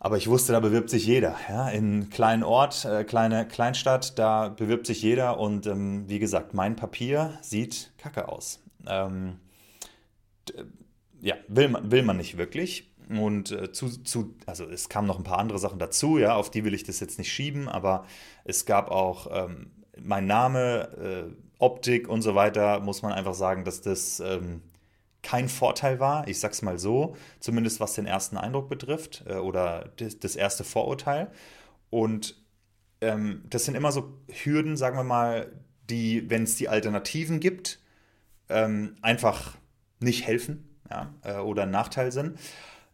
Aber ich wusste, da bewirbt sich jeder. Ja? In kleinen Ort, äh, kleine Kleinstadt, da bewirbt sich jeder. Und ähm, wie gesagt, mein Papier sieht kacke aus. Ähm, ja, will man, will man nicht wirklich. Und äh, zu, zu, also es kamen noch ein paar andere Sachen dazu, ja, auf die will ich das jetzt nicht schieben, aber es gab auch ähm, mein Name äh, Optik und so weiter, muss man einfach sagen, dass das ähm, kein Vorteil war. Ich sag's mal so, zumindest was den ersten Eindruck betrifft äh, oder das, das, erste Vorurteil. Und ähm, das sind immer so Hürden, sagen wir mal, die, wenn es die Alternativen gibt, ähm, einfach nicht helfen ja, äh, oder ein Nachteil sind.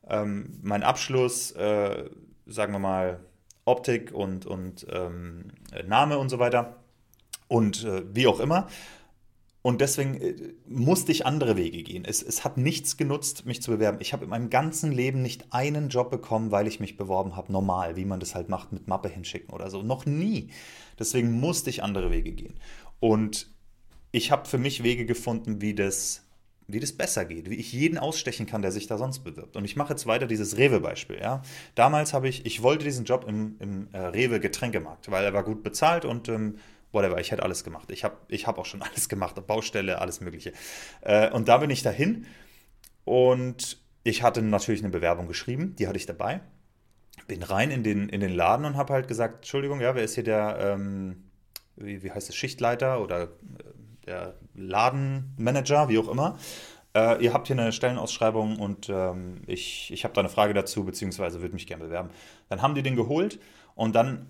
Ähm, mein Abschluss, äh, sagen wir mal, Optik und, und ähm, Name und so weiter und äh, wie auch immer. Und deswegen äh, musste ich andere Wege gehen. Es, es hat nichts genutzt, mich zu bewerben. Ich habe in meinem ganzen Leben nicht einen Job bekommen, weil ich mich beworben habe, normal, wie man das halt macht, mit Mappe hinschicken oder so. Noch nie. Deswegen musste ich andere Wege gehen. Und ich habe für mich Wege gefunden, wie das wie das besser geht, wie ich jeden ausstechen kann, der sich da sonst bewirbt. Und ich mache jetzt weiter dieses Rewe-Beispiel. Ja? Damals habe ich, ich wollte diesen Job im, im äh, Rewe-Getränkemarkt, weil er war gut bezahlt und ähm, whatever, ich hätte alles gemacht. Ich habe ich hab auch schon alles gemacht, Baustelle, alles Mögliche. Äh, und da bin ich dahin und ich hatte natürlich eine Bewerbung geschrieben, die hatte ich dabei. Bin rein in den, in den Laden und habe halt gesagt, Entschuldigung, ja, wer ist hier der, ähm, wie, wie heißt es, Schichtleiter oder äh, der Ladenmanager, wie auch immer. Äh, ihr habt hier eine Stellenausschreibung und ähm, ich, ich habe da eine Frage dazu, beziehungsweise würde mich gerne bewerben. Dann haben die den geholt und dann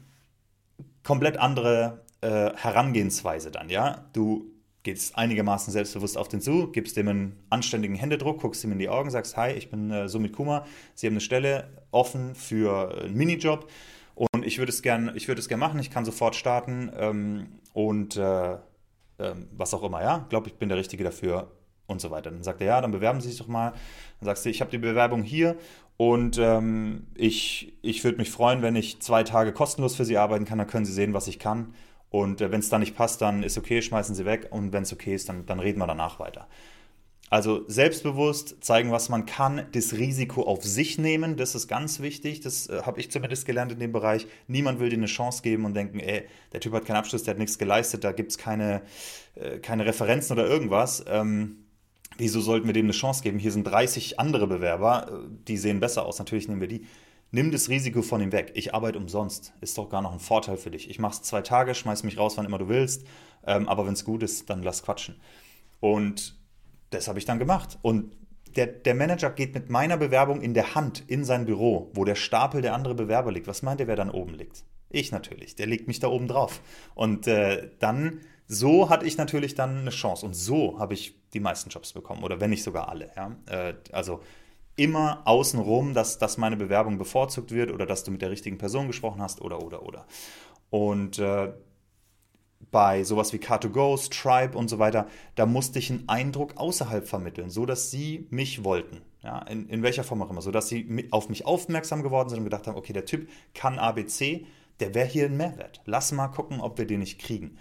komplett andere äh, Herangehensweise dann, ja. Du gehst einigermaßen selbstbewusst auf den zu, gibst dem einen anständigen Händedruck, guckst ihm in die Augen, sagst, hi, ich bin äh, Sumit Kumar, Sie haben eine Stelle offen für einen Minijob und ich würde es gerne würd gern machen, ich kann sofort starten ähm, und äh, ähm, was auch immer, ja, glaube ich bin der Richtige dafür und so weiter. Dann sagt er, ja, dann bewerben Sie sich doch mal. Dann sagst du, ich habe die Bewerbung hier und ähm, ich, ich würde mich freuen, wenn ich zwei Tage kostenlos für Sie arbeiten kann, dann können Sie sehen, was ich kann. Und äh, wenn es dann nicht passt, dann ist okay, schmeißen Sie weg. Und wenn es okay ist, dann, dann reden wir danach weiter. Also selbstbewusst zeigen, was man kann, das Risiko auf sich nehmen, das ist ganz wichtig. Das äh, habe ich zumindest gelernt in dem Bereich. Niemand will dir eine Chance geben und denken, ey, der Typ hat keinen Abschluss, der hat nichts geleistet, da gibt es keine, äh, keine Referenzen oder irgendwas. Ähm, wieso sollten wir dem eine Chance geben? Hier sind 30 andere Bewerber, äh, die sehen besser aus, natürlich nehmen wir die. Nimm das Risiko von ihm weg. Ich arbeite umsonst. Ist doch gar noch ein Vorteil für dich. Ich mache es zwei Tage, schmeiß mich raus, wann immer du willst. Ähm, aber wenn es gut ist, dann lass quatschen. Und das habe ich dann gemacht. Und der, der, Manager geht mit meiner Bewerbung in der Hand in sein Büro, wo der Stapel der andere Bewerber liegt. Was meint ihr, wer dann oben liegt? Ich natürlich. Der legt mich da oben drauf. Und äh, dann, so hatte ich natürlich dann eine Chance. Und so habe ich die meisten Jobs bekommen. Oder wenn nicht sogar alle. Ja? Äh, also immer außenrum, dass, dass meine Bewerbung bevorzugt wird oder dass du mit der richtigen Person gesprochen hast oder, oder, oder. Und äh, bei sowas wie Car2Go, Stripe und so weiter, da musste ich einen Eindruck außerhalb vermitteln, so dass sie mich wollten. Ja, in, in welcher Form auch immer, so dass sie auf mich aufmerksam geworden sind und gedacht haben, okay, der Typ kann ABC, der wäre hier ein Mehrwert. Lass mal gucken, ob wir den nicht kriegen.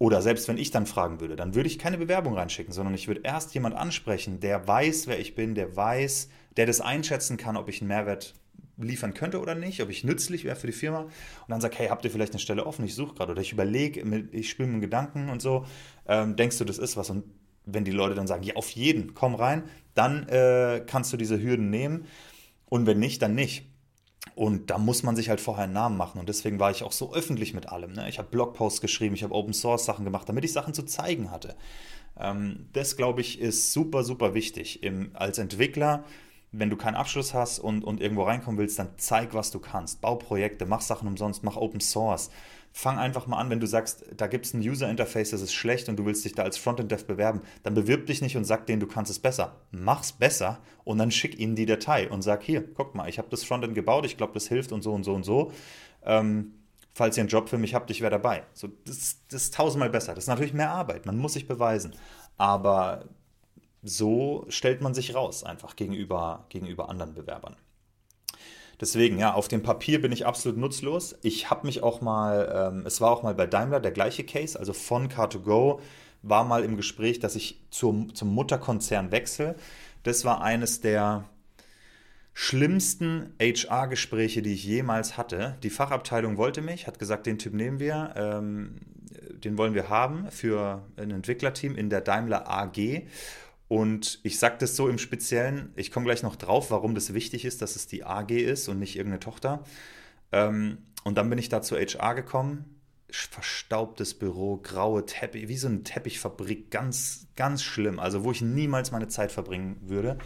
Oder selbst wenn ich dann fragen würde, dann würde ich keine Bewerbung reinschicken, sondern ich würde erst jemand ansprechen, der weiß, wer ich bin, der weiß, der das einschätzen kann, ob ich einen Mehrwert liefern könnte oder nicht, ob ich nützlich wäre für die Firma. Und dann sage, hey, habt ihr vielleicht eine Stelle offen? Ich suche gerade oder ich überlege, ich spiele mit Gedanken und so. Ähm, denkst du, das ist was? Und wenn die Leute dann sagen, ja, auf jeden, komm rein, dann äh, kannst du diese Hürden nehmen. Und wenn nicht, dann nicht. Und da muss man sich halt vorher einen Namen machen. Und deswegen war ich auch so öffentlich mit allem. Ne? Ich habe Blogposts geschrieben, ich habe Open Source Sachen gemacht, damit ich Sachen zu zeigen hatte. Ähm, das, glaube ich, ist super, super wichtig. Im, als Entwickler, wenn du keinen Abschluss hast und, und irgendwo reinkommen willst, dann zeig, was du kannst. Bau Projekte, mach Sachen umsonst, mach Open Source fang einfach mal an, wenn du sagst, da gibt es ein User Interface, das ist schlecht und du willst dich da als Frontend-Dev bewerben, dann bewirb dich nicht und sag denen, du kannst es besser. Mach's besser und dann schick ihnen die Datei und sag, hier, guck mal, ich habe das Frontend gebaut, ich glaube, das hilft und so und so und so. Ähm, falls ihr einen Job für mich habt, ich wäre dabei. So, das, das ist tausendmal besser. Das ist natürlich mehr Arbeit, man muss sich beweisen. Aber so stellt man sich raus einfach gegenüber, gegenüber anderen Bewerbern. Deswegen, ja, auf dem Papier bin ich absolut nutzlos. Ich habe mich auch mal, ähm, es war auch mal bei Daimler der gleiche Case, also von Car2Go war mal im Gespräch, dass ich zum, zum Mutterkonzern wechsle. Das war eines der schlimmsten HR-Gespräche, die ich jemals hatte. Die Fachabteilung wollte mich, hat gesagt, den Typ nehmen wir, ähm, den wollen wir haben für ein Entwicklerteam in der Daimler AG. Und ich sage das so im Speziellen, ich komme gleich noch drauf, warum das wichtig ist, dass es die AG ist und nicht irgendeine Tochter. Ähm, und dann bin ich da zu HR gekommen. verstaubtes Büro, graue Teppich, wie so eine Teppichfabrik, ganz, ganz schlimm. Also wo ich niemals meine Zeit verbringen würde.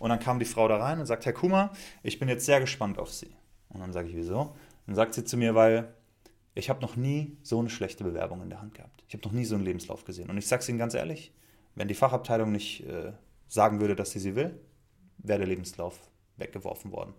Und dann kam die Frau da rein und sagt, Herr Kuma, ich bin jetzt sehr gespannt auf Sie. Und dann sage ich, wieso? Dann sagt sie zu mir, weil ich habe noch nie so eine schlechte Bewerbung in der Hand gehabt. Ich habe noch nie so einen Lebenslauf gesehen. Und ich sage es Ihnen ganz ehrlich, wenn die Fachabteilung nicht äh, sagen würde, dass sie sie will, wäre der Lebenslauf weggeworfen worden.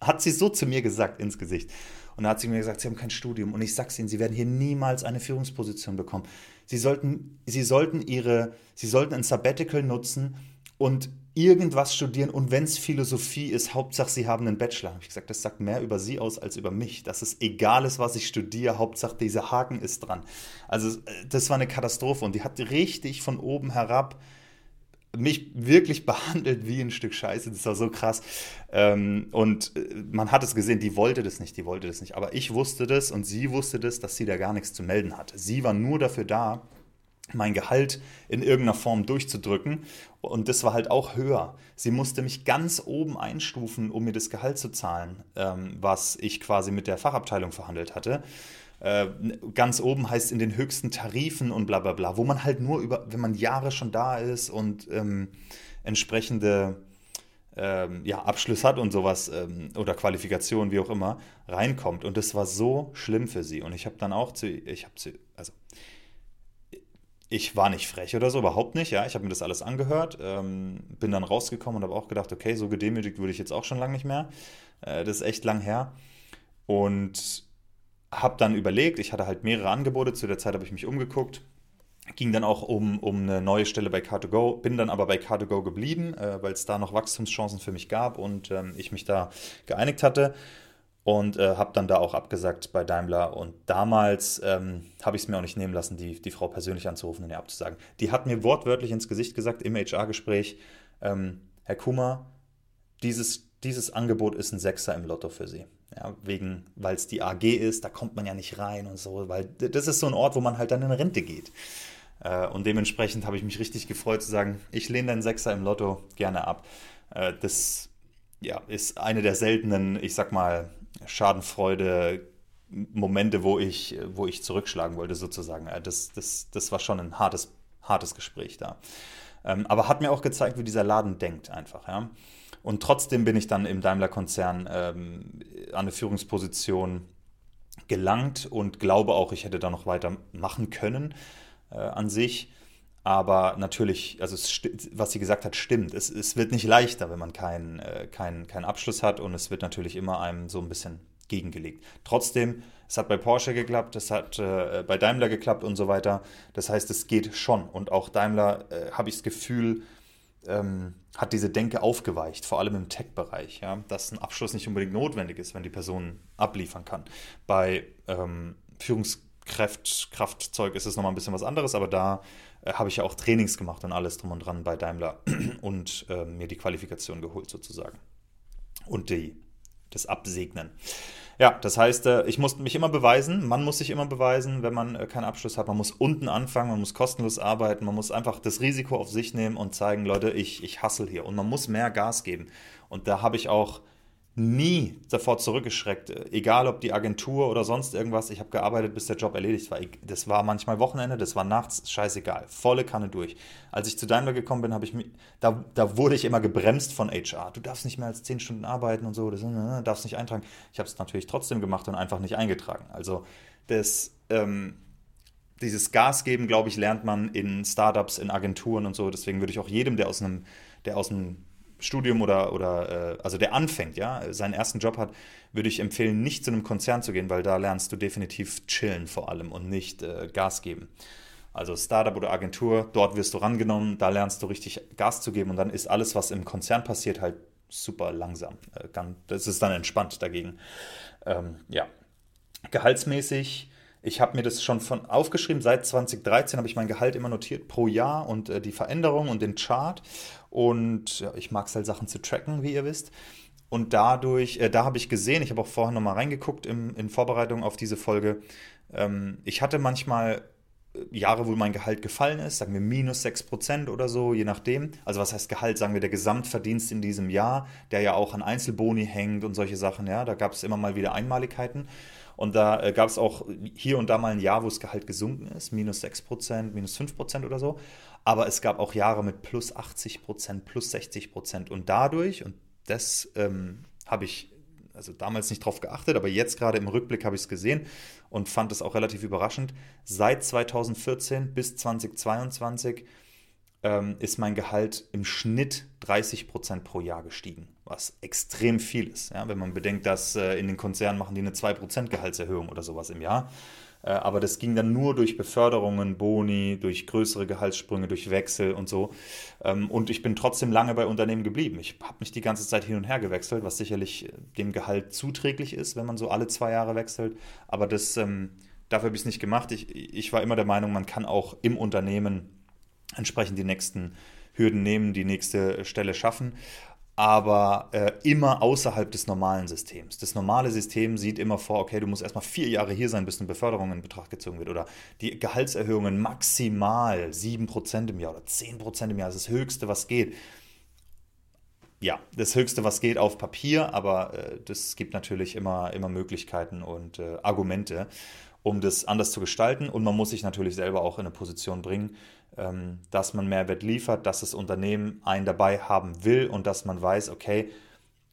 Hat sie so zu mir gesagt ins Gesicht. Und da hat sie mir gesagt, sie haben kein Studium. Und ich sag's Ihnen, sie werden hier niemals eine Führungsposition bekommen. Sie sollten, sie sollten ihre, sie sollten ein Sabbatical nutzen und irgendwas studieren. Und wenn es Philosophie ist, Hauptsache sie haben einen Bachelor. Habe ich gesagt, das sagt mehr über sie aus als über mich. Dass es egal ist, was ich studiere, Hauptsache dieser Haken ist dran. Also äh, das war eine Katastrophe und die hat richtig von oben herab mich wirklich behandelt wie ein Stück Scheiße. Das war so krass. Ähm, und äh, man hat es gesehen, die wollte das nicht, die wollte das nicht. Aber ich wusste das und sie wusste das, dass sie da gar nichts zu melden hatte. Sie war nur dafür da, mein Gehalt in irgendeiner Form durchzudrücken. Und das war halt auch höher. Sie musste mich ganz oben einstufen, um mir das Gehalt zu zahlen, ähm, was ich quasi mit der Fachabteilung verhandelt hatte. Äh, ganz oben heißt in den höchsten Tarifen und bla bla bla, wo man halt nur über, wenn man Jahre schon da ist und ähm, entsprechende ähm, ja, Abschluss hat und sowas ähm, oder Qualifikation, wie auch immer, reinkommt. Und das war so schlimm für sie. Und ich habe dann auch zu, ich habe zu, also ich war nicht frech oder so, überhaupt nicht. Ja, ich habe mir das alles angehört, ähm, bin dann rausgekommen und habe auch gedacht, okay, so gedemütigt würde ich jetzt auch schon lange nicht mehr. Äh, das ist echt lang her. Und habe dann überlegt, ich hatte halt mehrere Angebote, zu der Zeit habe ich mich umgeguckt, ging dann auch um, um eine neue Stelle bei Car2Go, bin dann aber bei Car2Go geblieben, äh, weil es da noch Wachstumschancen für mich gab und ähm, ich mich da geeinigt hatte und äh, habe dann da auch abgesagt bei Daimler. Und damals ähm, habe ich es mir auch nicht nehmen lassen, die, die Frau persönlich anzurufen und ihr abzusagen. Die hat mir wortwörtlich ins Gesicht gesagt im HR-Gespräch, ähm, Herr Kummer, dieses, dieses Angebot ist ein Sechser im Lotto für Sie. Ja, wegen, weil es die AG ist, da kommt man ja nicht rein und so, weil das ist so ein Ort, wo man halt dann in Rente geht. Äh, und dementsprechend habe ich mich richtig gefreut zu sagen, ich lehne den Sechser im Lotto gerne ab. Äh, das ja, ist eine der seltenen, ich sag mal, Schadenfreude Momente, wo ich, wo ich zurückschlagen wollte, sozusagen. Äh, das, das, das war schon ein hartes, hartes Gespräch da. Ähm, aber hat mir auch gezeigt, wie dieser Laden denkt einfach. Ja? Und trotzdem bin ich dann im Daimler-Konzern ähm, an eine Führungsposition gelangt und glaube auch, ich hätte da noch weiter machen können äh, an sich. Aber natürlich, also es, was sie gesagt hat, stimmt. Es, es wird nicht leichter, wenn man keinen äh, kein, kein Abschluss hat und es wird natürlich immer einem so ein bisschen gegengelegt. Trotzdem, es hat bei Porsche geklappt, es hat äh, bei Daimler geklappt und so weiter. Das heißt, es geht schon. Und auch Daimler, äh, habe ich das Gefühl, ähm, hat diese Denke aufgeweicht, vor allem im Tech-Bereich, ja, dass ein Abschluss nicht unbedingt notwendig ist, wenn die Person abliefern kann. Bei ähm, Führungskraftzeug ist es nochmal ein bisschen was anderes, aber da habe ich ja auch Trainings gemacht und alles drum und dran bei Daimler und äh, mir die Qualifikation geholt sozusagen. Und die, das Absegnen. Ja, das heißt, äh, ich muss mich immer beweisen, man muss sich immer beweisen, wenn man äh, keinen Abschluss hat. Man muss unten anfangen, man muss kostenlos arbeiten, man muss einfach das Risiko auf sich nehmen und zeigen, Leute, ich, ich hassel hier. Und man muss mehr Gas geben. Und da habe ich auch nie davor zurückgeschreckt, egal ob die Agentur oder sonst irgendwas. Ich habe gearbeitet, bis der Job erledigt war. Das war manchmal Wochenende, das war nachts, scheißegal, volle Kanne durch. Als ich zu Daimler gekommen bin, habe ich mich, da, da wurde ich immer gebremst von HR. Du darfst nicht mehr als 10 Stunden arbeiten und so, das äh, darfst nicht eintragen. Ich habe es natürlich trotzdem gemacht und einfach nicht eingetragen. Also das, ähm, dieses Gas geben, glaube ich, lernt man in Startups, in Agenturen und so. Deswegen würde ich auch jedem, der aus einem, der aus einem Studium oder, oder äh, also der anfängt, ja, seinen ersten Job hat, würde ich empfehlen, nicht zu einem Konzern zu gehen, weil da lernst du definitiv chillen vor allem und nicht äh, Gas geben. Also Startup oder Agentur, dort wirst du rangenommen, da lernst du richtig Gas zu geben und dann ist alles, was im Konzern passiert, halt super langsam. Äh, das ist dann entspannt dagegen. Ähm, ja, gehaltsmäßig ich habe mir das schon von aufgeschrieben, seit 2013 habe ich mein Gehalt immer notiert pro Jahr und äh, die Veränderung und den Chart. Und ja, ich mag es halt Sachen zu tracken, wie ihr wisst. Und dadurch, äh, da habe ich gesehen, ich habe auch vorher nochmal reingeguckt im, in Vorbereitung auf diese Folge, ähm, ich hatte manchmal äh, Jahre, wo mein Gehalt gefallen ist, sagen wir minus 6% oder so, je nachdem. Also was heißt Gehalt, sagen wir der Gesamtverdienst in diesem Jahr, der ja auch an Einzelboni hängt und solche Sachen, ja, da gab es immer mal wieder Einmaligkeiten. Und da äh, gab es auch hier und da mal ein Jahr, wo das Gehalt gesunken ist, minus 6%, minus 5% oder so. Aber es gab auch Jahre mit plus 80%, plus 60%. Und dadurch, und das ähm, habe ich also damals nicht drauf geachtet, aber jetzt gerade im Rückblick habe ich es gesehen und fand es auch relativ überraschend. Seit 2014 bis 2022 ähm, ist mein Gehalt im Schnitt 30 Prozent pro Jahr gestiegen, was extrem viel ist. Ja? Wenn man bedenkt, dass äh, in den Konzernen machen die eine 2% Gehaltserhöhung oder sowas im Jahr. Äh, aber das ging dann nur durch Beförderungen, Boni, durch größere Gehaltssprünge, durch Wechsel und so. Ähm, und ich bin trotzdem lange bei Unternehmen geblieben. Ich habe mich die ganze Zeit hin und her gewechselt, was sicherlich äh, dem Gehalt zuträglich ist, wenn man so alle zwei Jahre wechselt. Aber das, ähm, dafür habe ich es nicht gemacht. Ich, ich war immer der Meinung, man kann auch im Unternehmen entsprechend die nächsten Hürden nehmen, die nächste Stelle schaffen aber äh, immer außerhalb des normalen Systems. Das normale System sieht immer vor, okay, du musst erstmal vier Jahre hier sein, bis eine Beförderung in Betracht gezogen wird. Oder die Gehaltserhöhungen maximal 7% im Jahr oder 10% im Jahr, das ist das Höchste, was geht. Ja, das Höchste, was geht auf Papier, aber äh, das gibt natürlich immer, immer Möglichkeiten und äh, Argumente, um das anders zu gestalten. Und man muss sich natürlich selber auch in eine Position bringen, dass man Mehrwert liefert, dass das Unternehmen einen dabei haben will und dass man weiß, okay,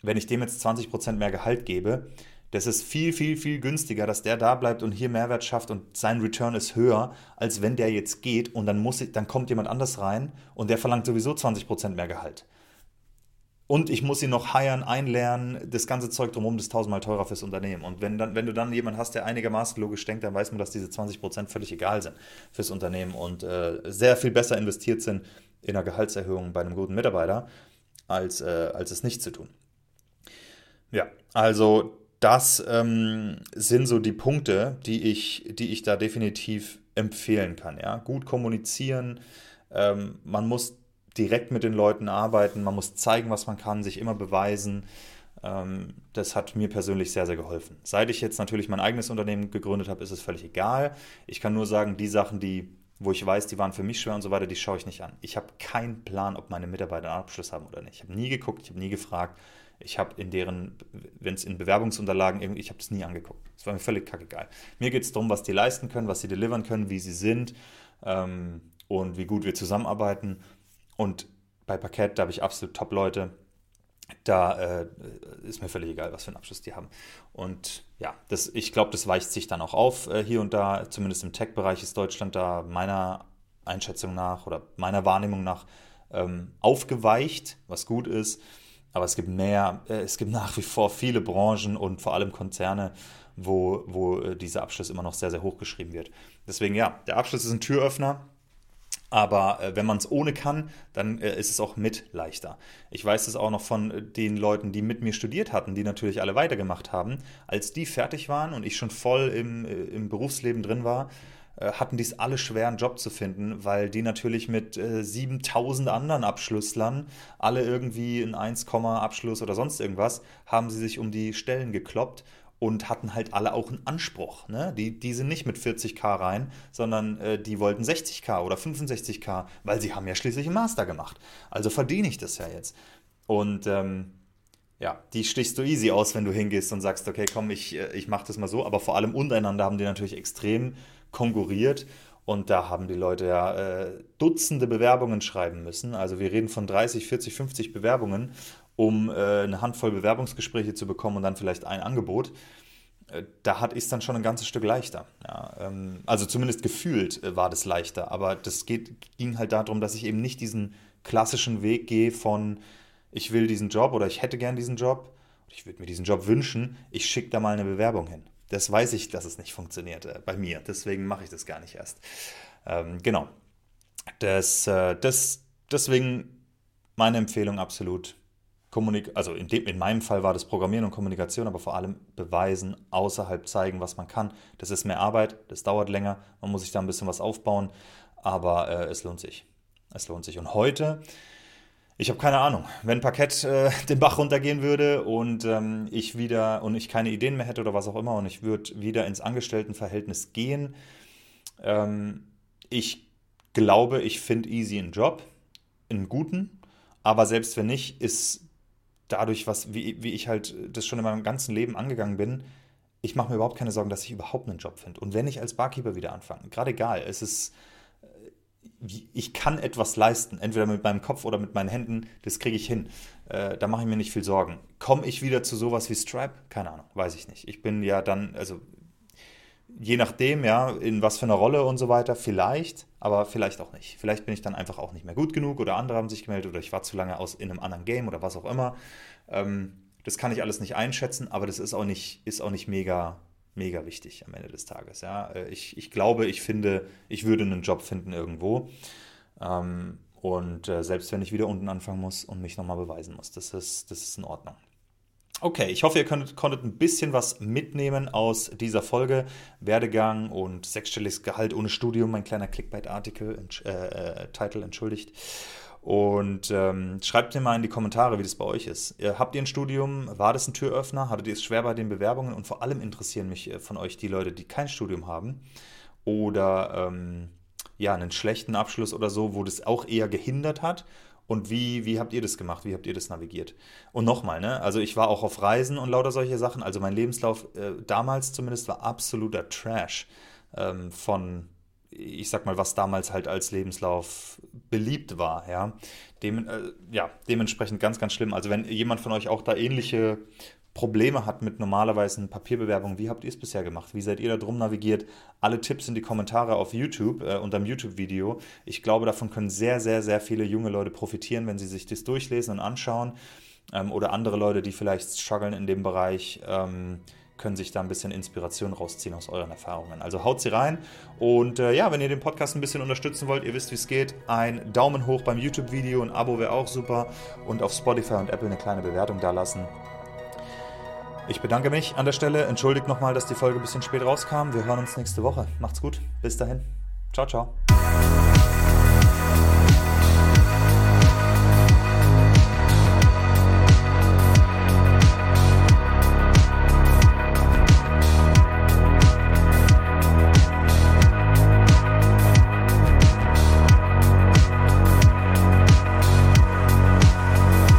wenn ich dem jetzt 20% mehr Gehalt gebe, das ist viel, viel, viel günstiger, dass der da bleibt und hier Mehrwert schafft und sein Return ist höher, als wenn der jetzt geht und dann, muss ich, dann kommt jemand anders rein und der verlangt sowieso 20% mehr Gehalt. Und ich muss ihn noch heiern, einlernen, das ganze Zeug drumherum ist tausendmal teurer fürs Unternehmen. Und wenn, dann, wenn du dann jemanden hast, der einigermaßen logisch denkt, dann weiß man, dass diese 20% völlig egal sind fürs Unternehmen und äh, sehr viel besser investiert sind in einer Gehaltserhöhung bei einem guten Mitarbeiter, als, äh, als es nicht zu tun. Ja, also das ähm, sind so die Punkte, die ich, die ich da definitiv empfehlen kann. Ja? Gut kommunizieren, ähm, man muss direkt mit den Leuten arbeiten, man muss zeigen, was man kann, sich immer beweisen. Ähm, das hat mir persönlich sehr, sehr geholfen. Seit ich jetzt natürlich mein eigenes Unternehmen gegründet habe, ist es völlig egal. Ich kann nur sagen, die Sachen, die, wo ich weiß, die waren für mich schwer und so weiter, die schaue ich nicht an. Ich habe keinen Plan, ob meine Mitarbeiter einen Abschluss haben oder nicht. Ich habe nie geguckt, ich habe nie gefragt. Ich habe in deren, wenn es in Bewerbungsunterlagen irgendwie, ich habe das nie angeguckt. Es war mir völlig kackegal. Mir geht es darum, was die leisten können, was sie delivern können, wie sie sind ähm, und wie gut wir zusammenarbeiten. Und bei Parkett, da habe ich absolut Top-Leute. Da äh, ist mir völlig egal, was für einen Abschluss die haben. Und ja, das, ich glaube, das weicht sich dann auch auf äh, hier und da. Zumindest im Tech-Bereich ist Deutschland da meiner Einschätzung nach oder meiner Wahrnehmung nach ähm, aufgeweicht, was gut ist. Aber es gibt mehr, äh, es gibt nach wie vor viele Branchen und vor allem Konzerne, wo, wo äh, dieser Abschluss immer noch sehr, sehr hoch geschrieben wird. Deswegen ja, der Abschluss ist ein Türöffner. Aber äh, wenn man es ohne kann, dann äh, ist es auch mit leichter. Ich weiß es auch noch von äh, den Leuten, die mit mir studiert hatten, die natürlich alle weitergemacht haben. Als die fertig waren und ich schon voll im, äh, im Berufsleben drin war, äh, hatten die es alle schwer, einen Job zu finden, weil die natürlich mit äh, 7000 anderen Abschlusslern, alle irgendwie einen 1, Abschluss oder sonst irgendwas, haben sie sich um die Stellen gekloppt und hatten halt alle auch einen Anspruch. Ne? Die, die sind nicht mit 40k rein, sondern äh, die wollten 60k oder 65k, weil sie haben ja schließlich einen Master gemacht. Also verdiene ich das ja jetzt. Und ähm, ja, die stichst du easy aus, wenn du hingehst und sagst, okay, komm, ich, äh, ich mache das mal so. Aber vor allem untereinander haben die natürlich extrem konkurriert. Und da haben die Leute ja äh, Dutzende Bewerbungen schreiben müssen. Also wir reden von 30, 40, 50 Bewerbungen um äh, eine Handvoll Bewerbungsgespräche zu bekommen und dann vielleicht ein Angebot, äh, da hat ich es dann schon ein ganzes Stück leichter. Ja, ähm, also zumindest gefühlt äh, war das leichter, aber das geht, ging halt darum, dass ich eben nicht diesen klassischen Weg gehe von ich will diesen Job oder ich hätte gern diesen Job, ich würde mir diesen Job wünschen, ich schicke da mal eine Bewerbung hin. Das weiß ich, dass es nicht funktioniert äh, bei mir, deswegen mache ich das gar nicht erst. Ähm, genau. Das, das, deswegen meine Empfehlung absolut, Kommunik also in, dem, in meinem Fall war das Programmieren und Kommunikation, aber vor allem beweisen, außerhalb zeigen, was man kann. Das ist mehr Arbeit, das dauert länger, man muss sich da ein bisschen was aufbauen, aber äh, es lohnt sich. Es lohnt sich. Und heute, ich habe keine Ahnung, wenn Parkett äh, den Bach runtergehen würde und ähm, ich wieder und ich keine Ideen mehr hätte oder was auch immer und ich würde wieder ins Angestelltenverhältnis gehen, ähm, ich glaube, ich finde easy einen Job, einen guten, aber selbst wenn nicht, ist dadurch, was, wie, wie ich halt das schon in meinem ganzen Leben angegangen bin, ich mache mir überhaupt keine Sorgen, dass ich überhaupt einen Job finde. Und wenn ich als Barkeeper wieder anfange, gerade egal, es ist, äh, ich kann etwas leisten, entweder mit meinem Kopf oder mit meinen Händen, das kriege ich hin. Äh, da mache ich mir nicht viel Sorgen. Komme ich wieder zu sowas wie Stripe? Keine Ahnung, weiß ich nicht. Ich bin ja dann, also je nachdem, ja, in was für einer Rolle und so weiter, vielleicht, aber vielleicht auch nicht. Vielleicht bin ich dann einfach auch nicht mehr gut genug oder andere haben sich gemeldet oder ich war zu lange aus in einem anderen Game oder was auch immer. Ähm, das kann ich alles nicht einschätzen, aber das ist auch nicht, ist auch nicht mega, mega wichtig am Ende des Tages. Ja. Äh, ich, ich glaube, ich finde, ich würde einen Job finden irgendwo. Ähm, und äh, selbst wenn ich wieder unten anfangen muss und mich nochmal beweisen muss, das ist, das ist in Ordnung. Okay, ich hoffe, ihr könnt, konntet ein bisschen was mitnehmen aus dieser Folge. Werdegang und sechsstelliges Gehalt ohne Studium, mein kleiner Clickbait-Artikel, äh, äh, Titel, entschuldigt. Und ähm, schreibt mir mal in die Kommentare, wie das bei euch ist. Habt ihr ein Studium? War das ein Türöffner? Hattet ihr es schwer bei den Bewerbungen? Und vor allem interessieren mich äh, von euch die Leute, die kein Studium haben oder ähm, ja, einen schlechten Abschluss oder so, wo das auch eher gehindert hat und wie, wie habt ihr das gemacht? Wie habt ihr das navigiert? Und nochmal, ne? Also ich war auch auf Reisen und lauter solche Sachen. Also mein Lebenslauf äh, damals zumindest war absoluter Trash ähm, von, ich sag mal, was damals halt als Lebenslauf beliebt war, ja. Dem, äh, ja, dementsprechend ganz, ganz schlimm. Also wenn jemand von euch auch da ähnliche Probleme hat mit normalerweise Papierbewerbungen, wie habt ihr es bisher gemacht? Wie seid ihr da drum navigiert? Alle Tipps in die Kommentare auf YouTube, äh, unter dem YouTube-Video. Ich glaube, davon können sehr, sehr, sehr viele junge Leute profitieren, wenn sie sich das durchlesen und anschauen. Ähm, oder andere Leute, die vielleicht strugglen in dem Bereich, ähm, können sich da ein bisschen Inspiration rausziehen aus euren Erfahrungen. Also haut sie rein. Und äh, ja, wenn ihr den Podcast ein bisschen unterstützen wollt, ihr wisst, wie es geht, ein Daumen hoch beim YouTube-Video, ein Abo wäre auch super. Und auf Spotify und Apple eine kleine Bewertung da lassen. Ich bedanke mich an der Stelle. Entschuldigt nochmal, dass die Folge ein bisschen spät rauskam. Wir hören uns nächste Woche. Macht's gut. Bis dahin. Ciao, ciao.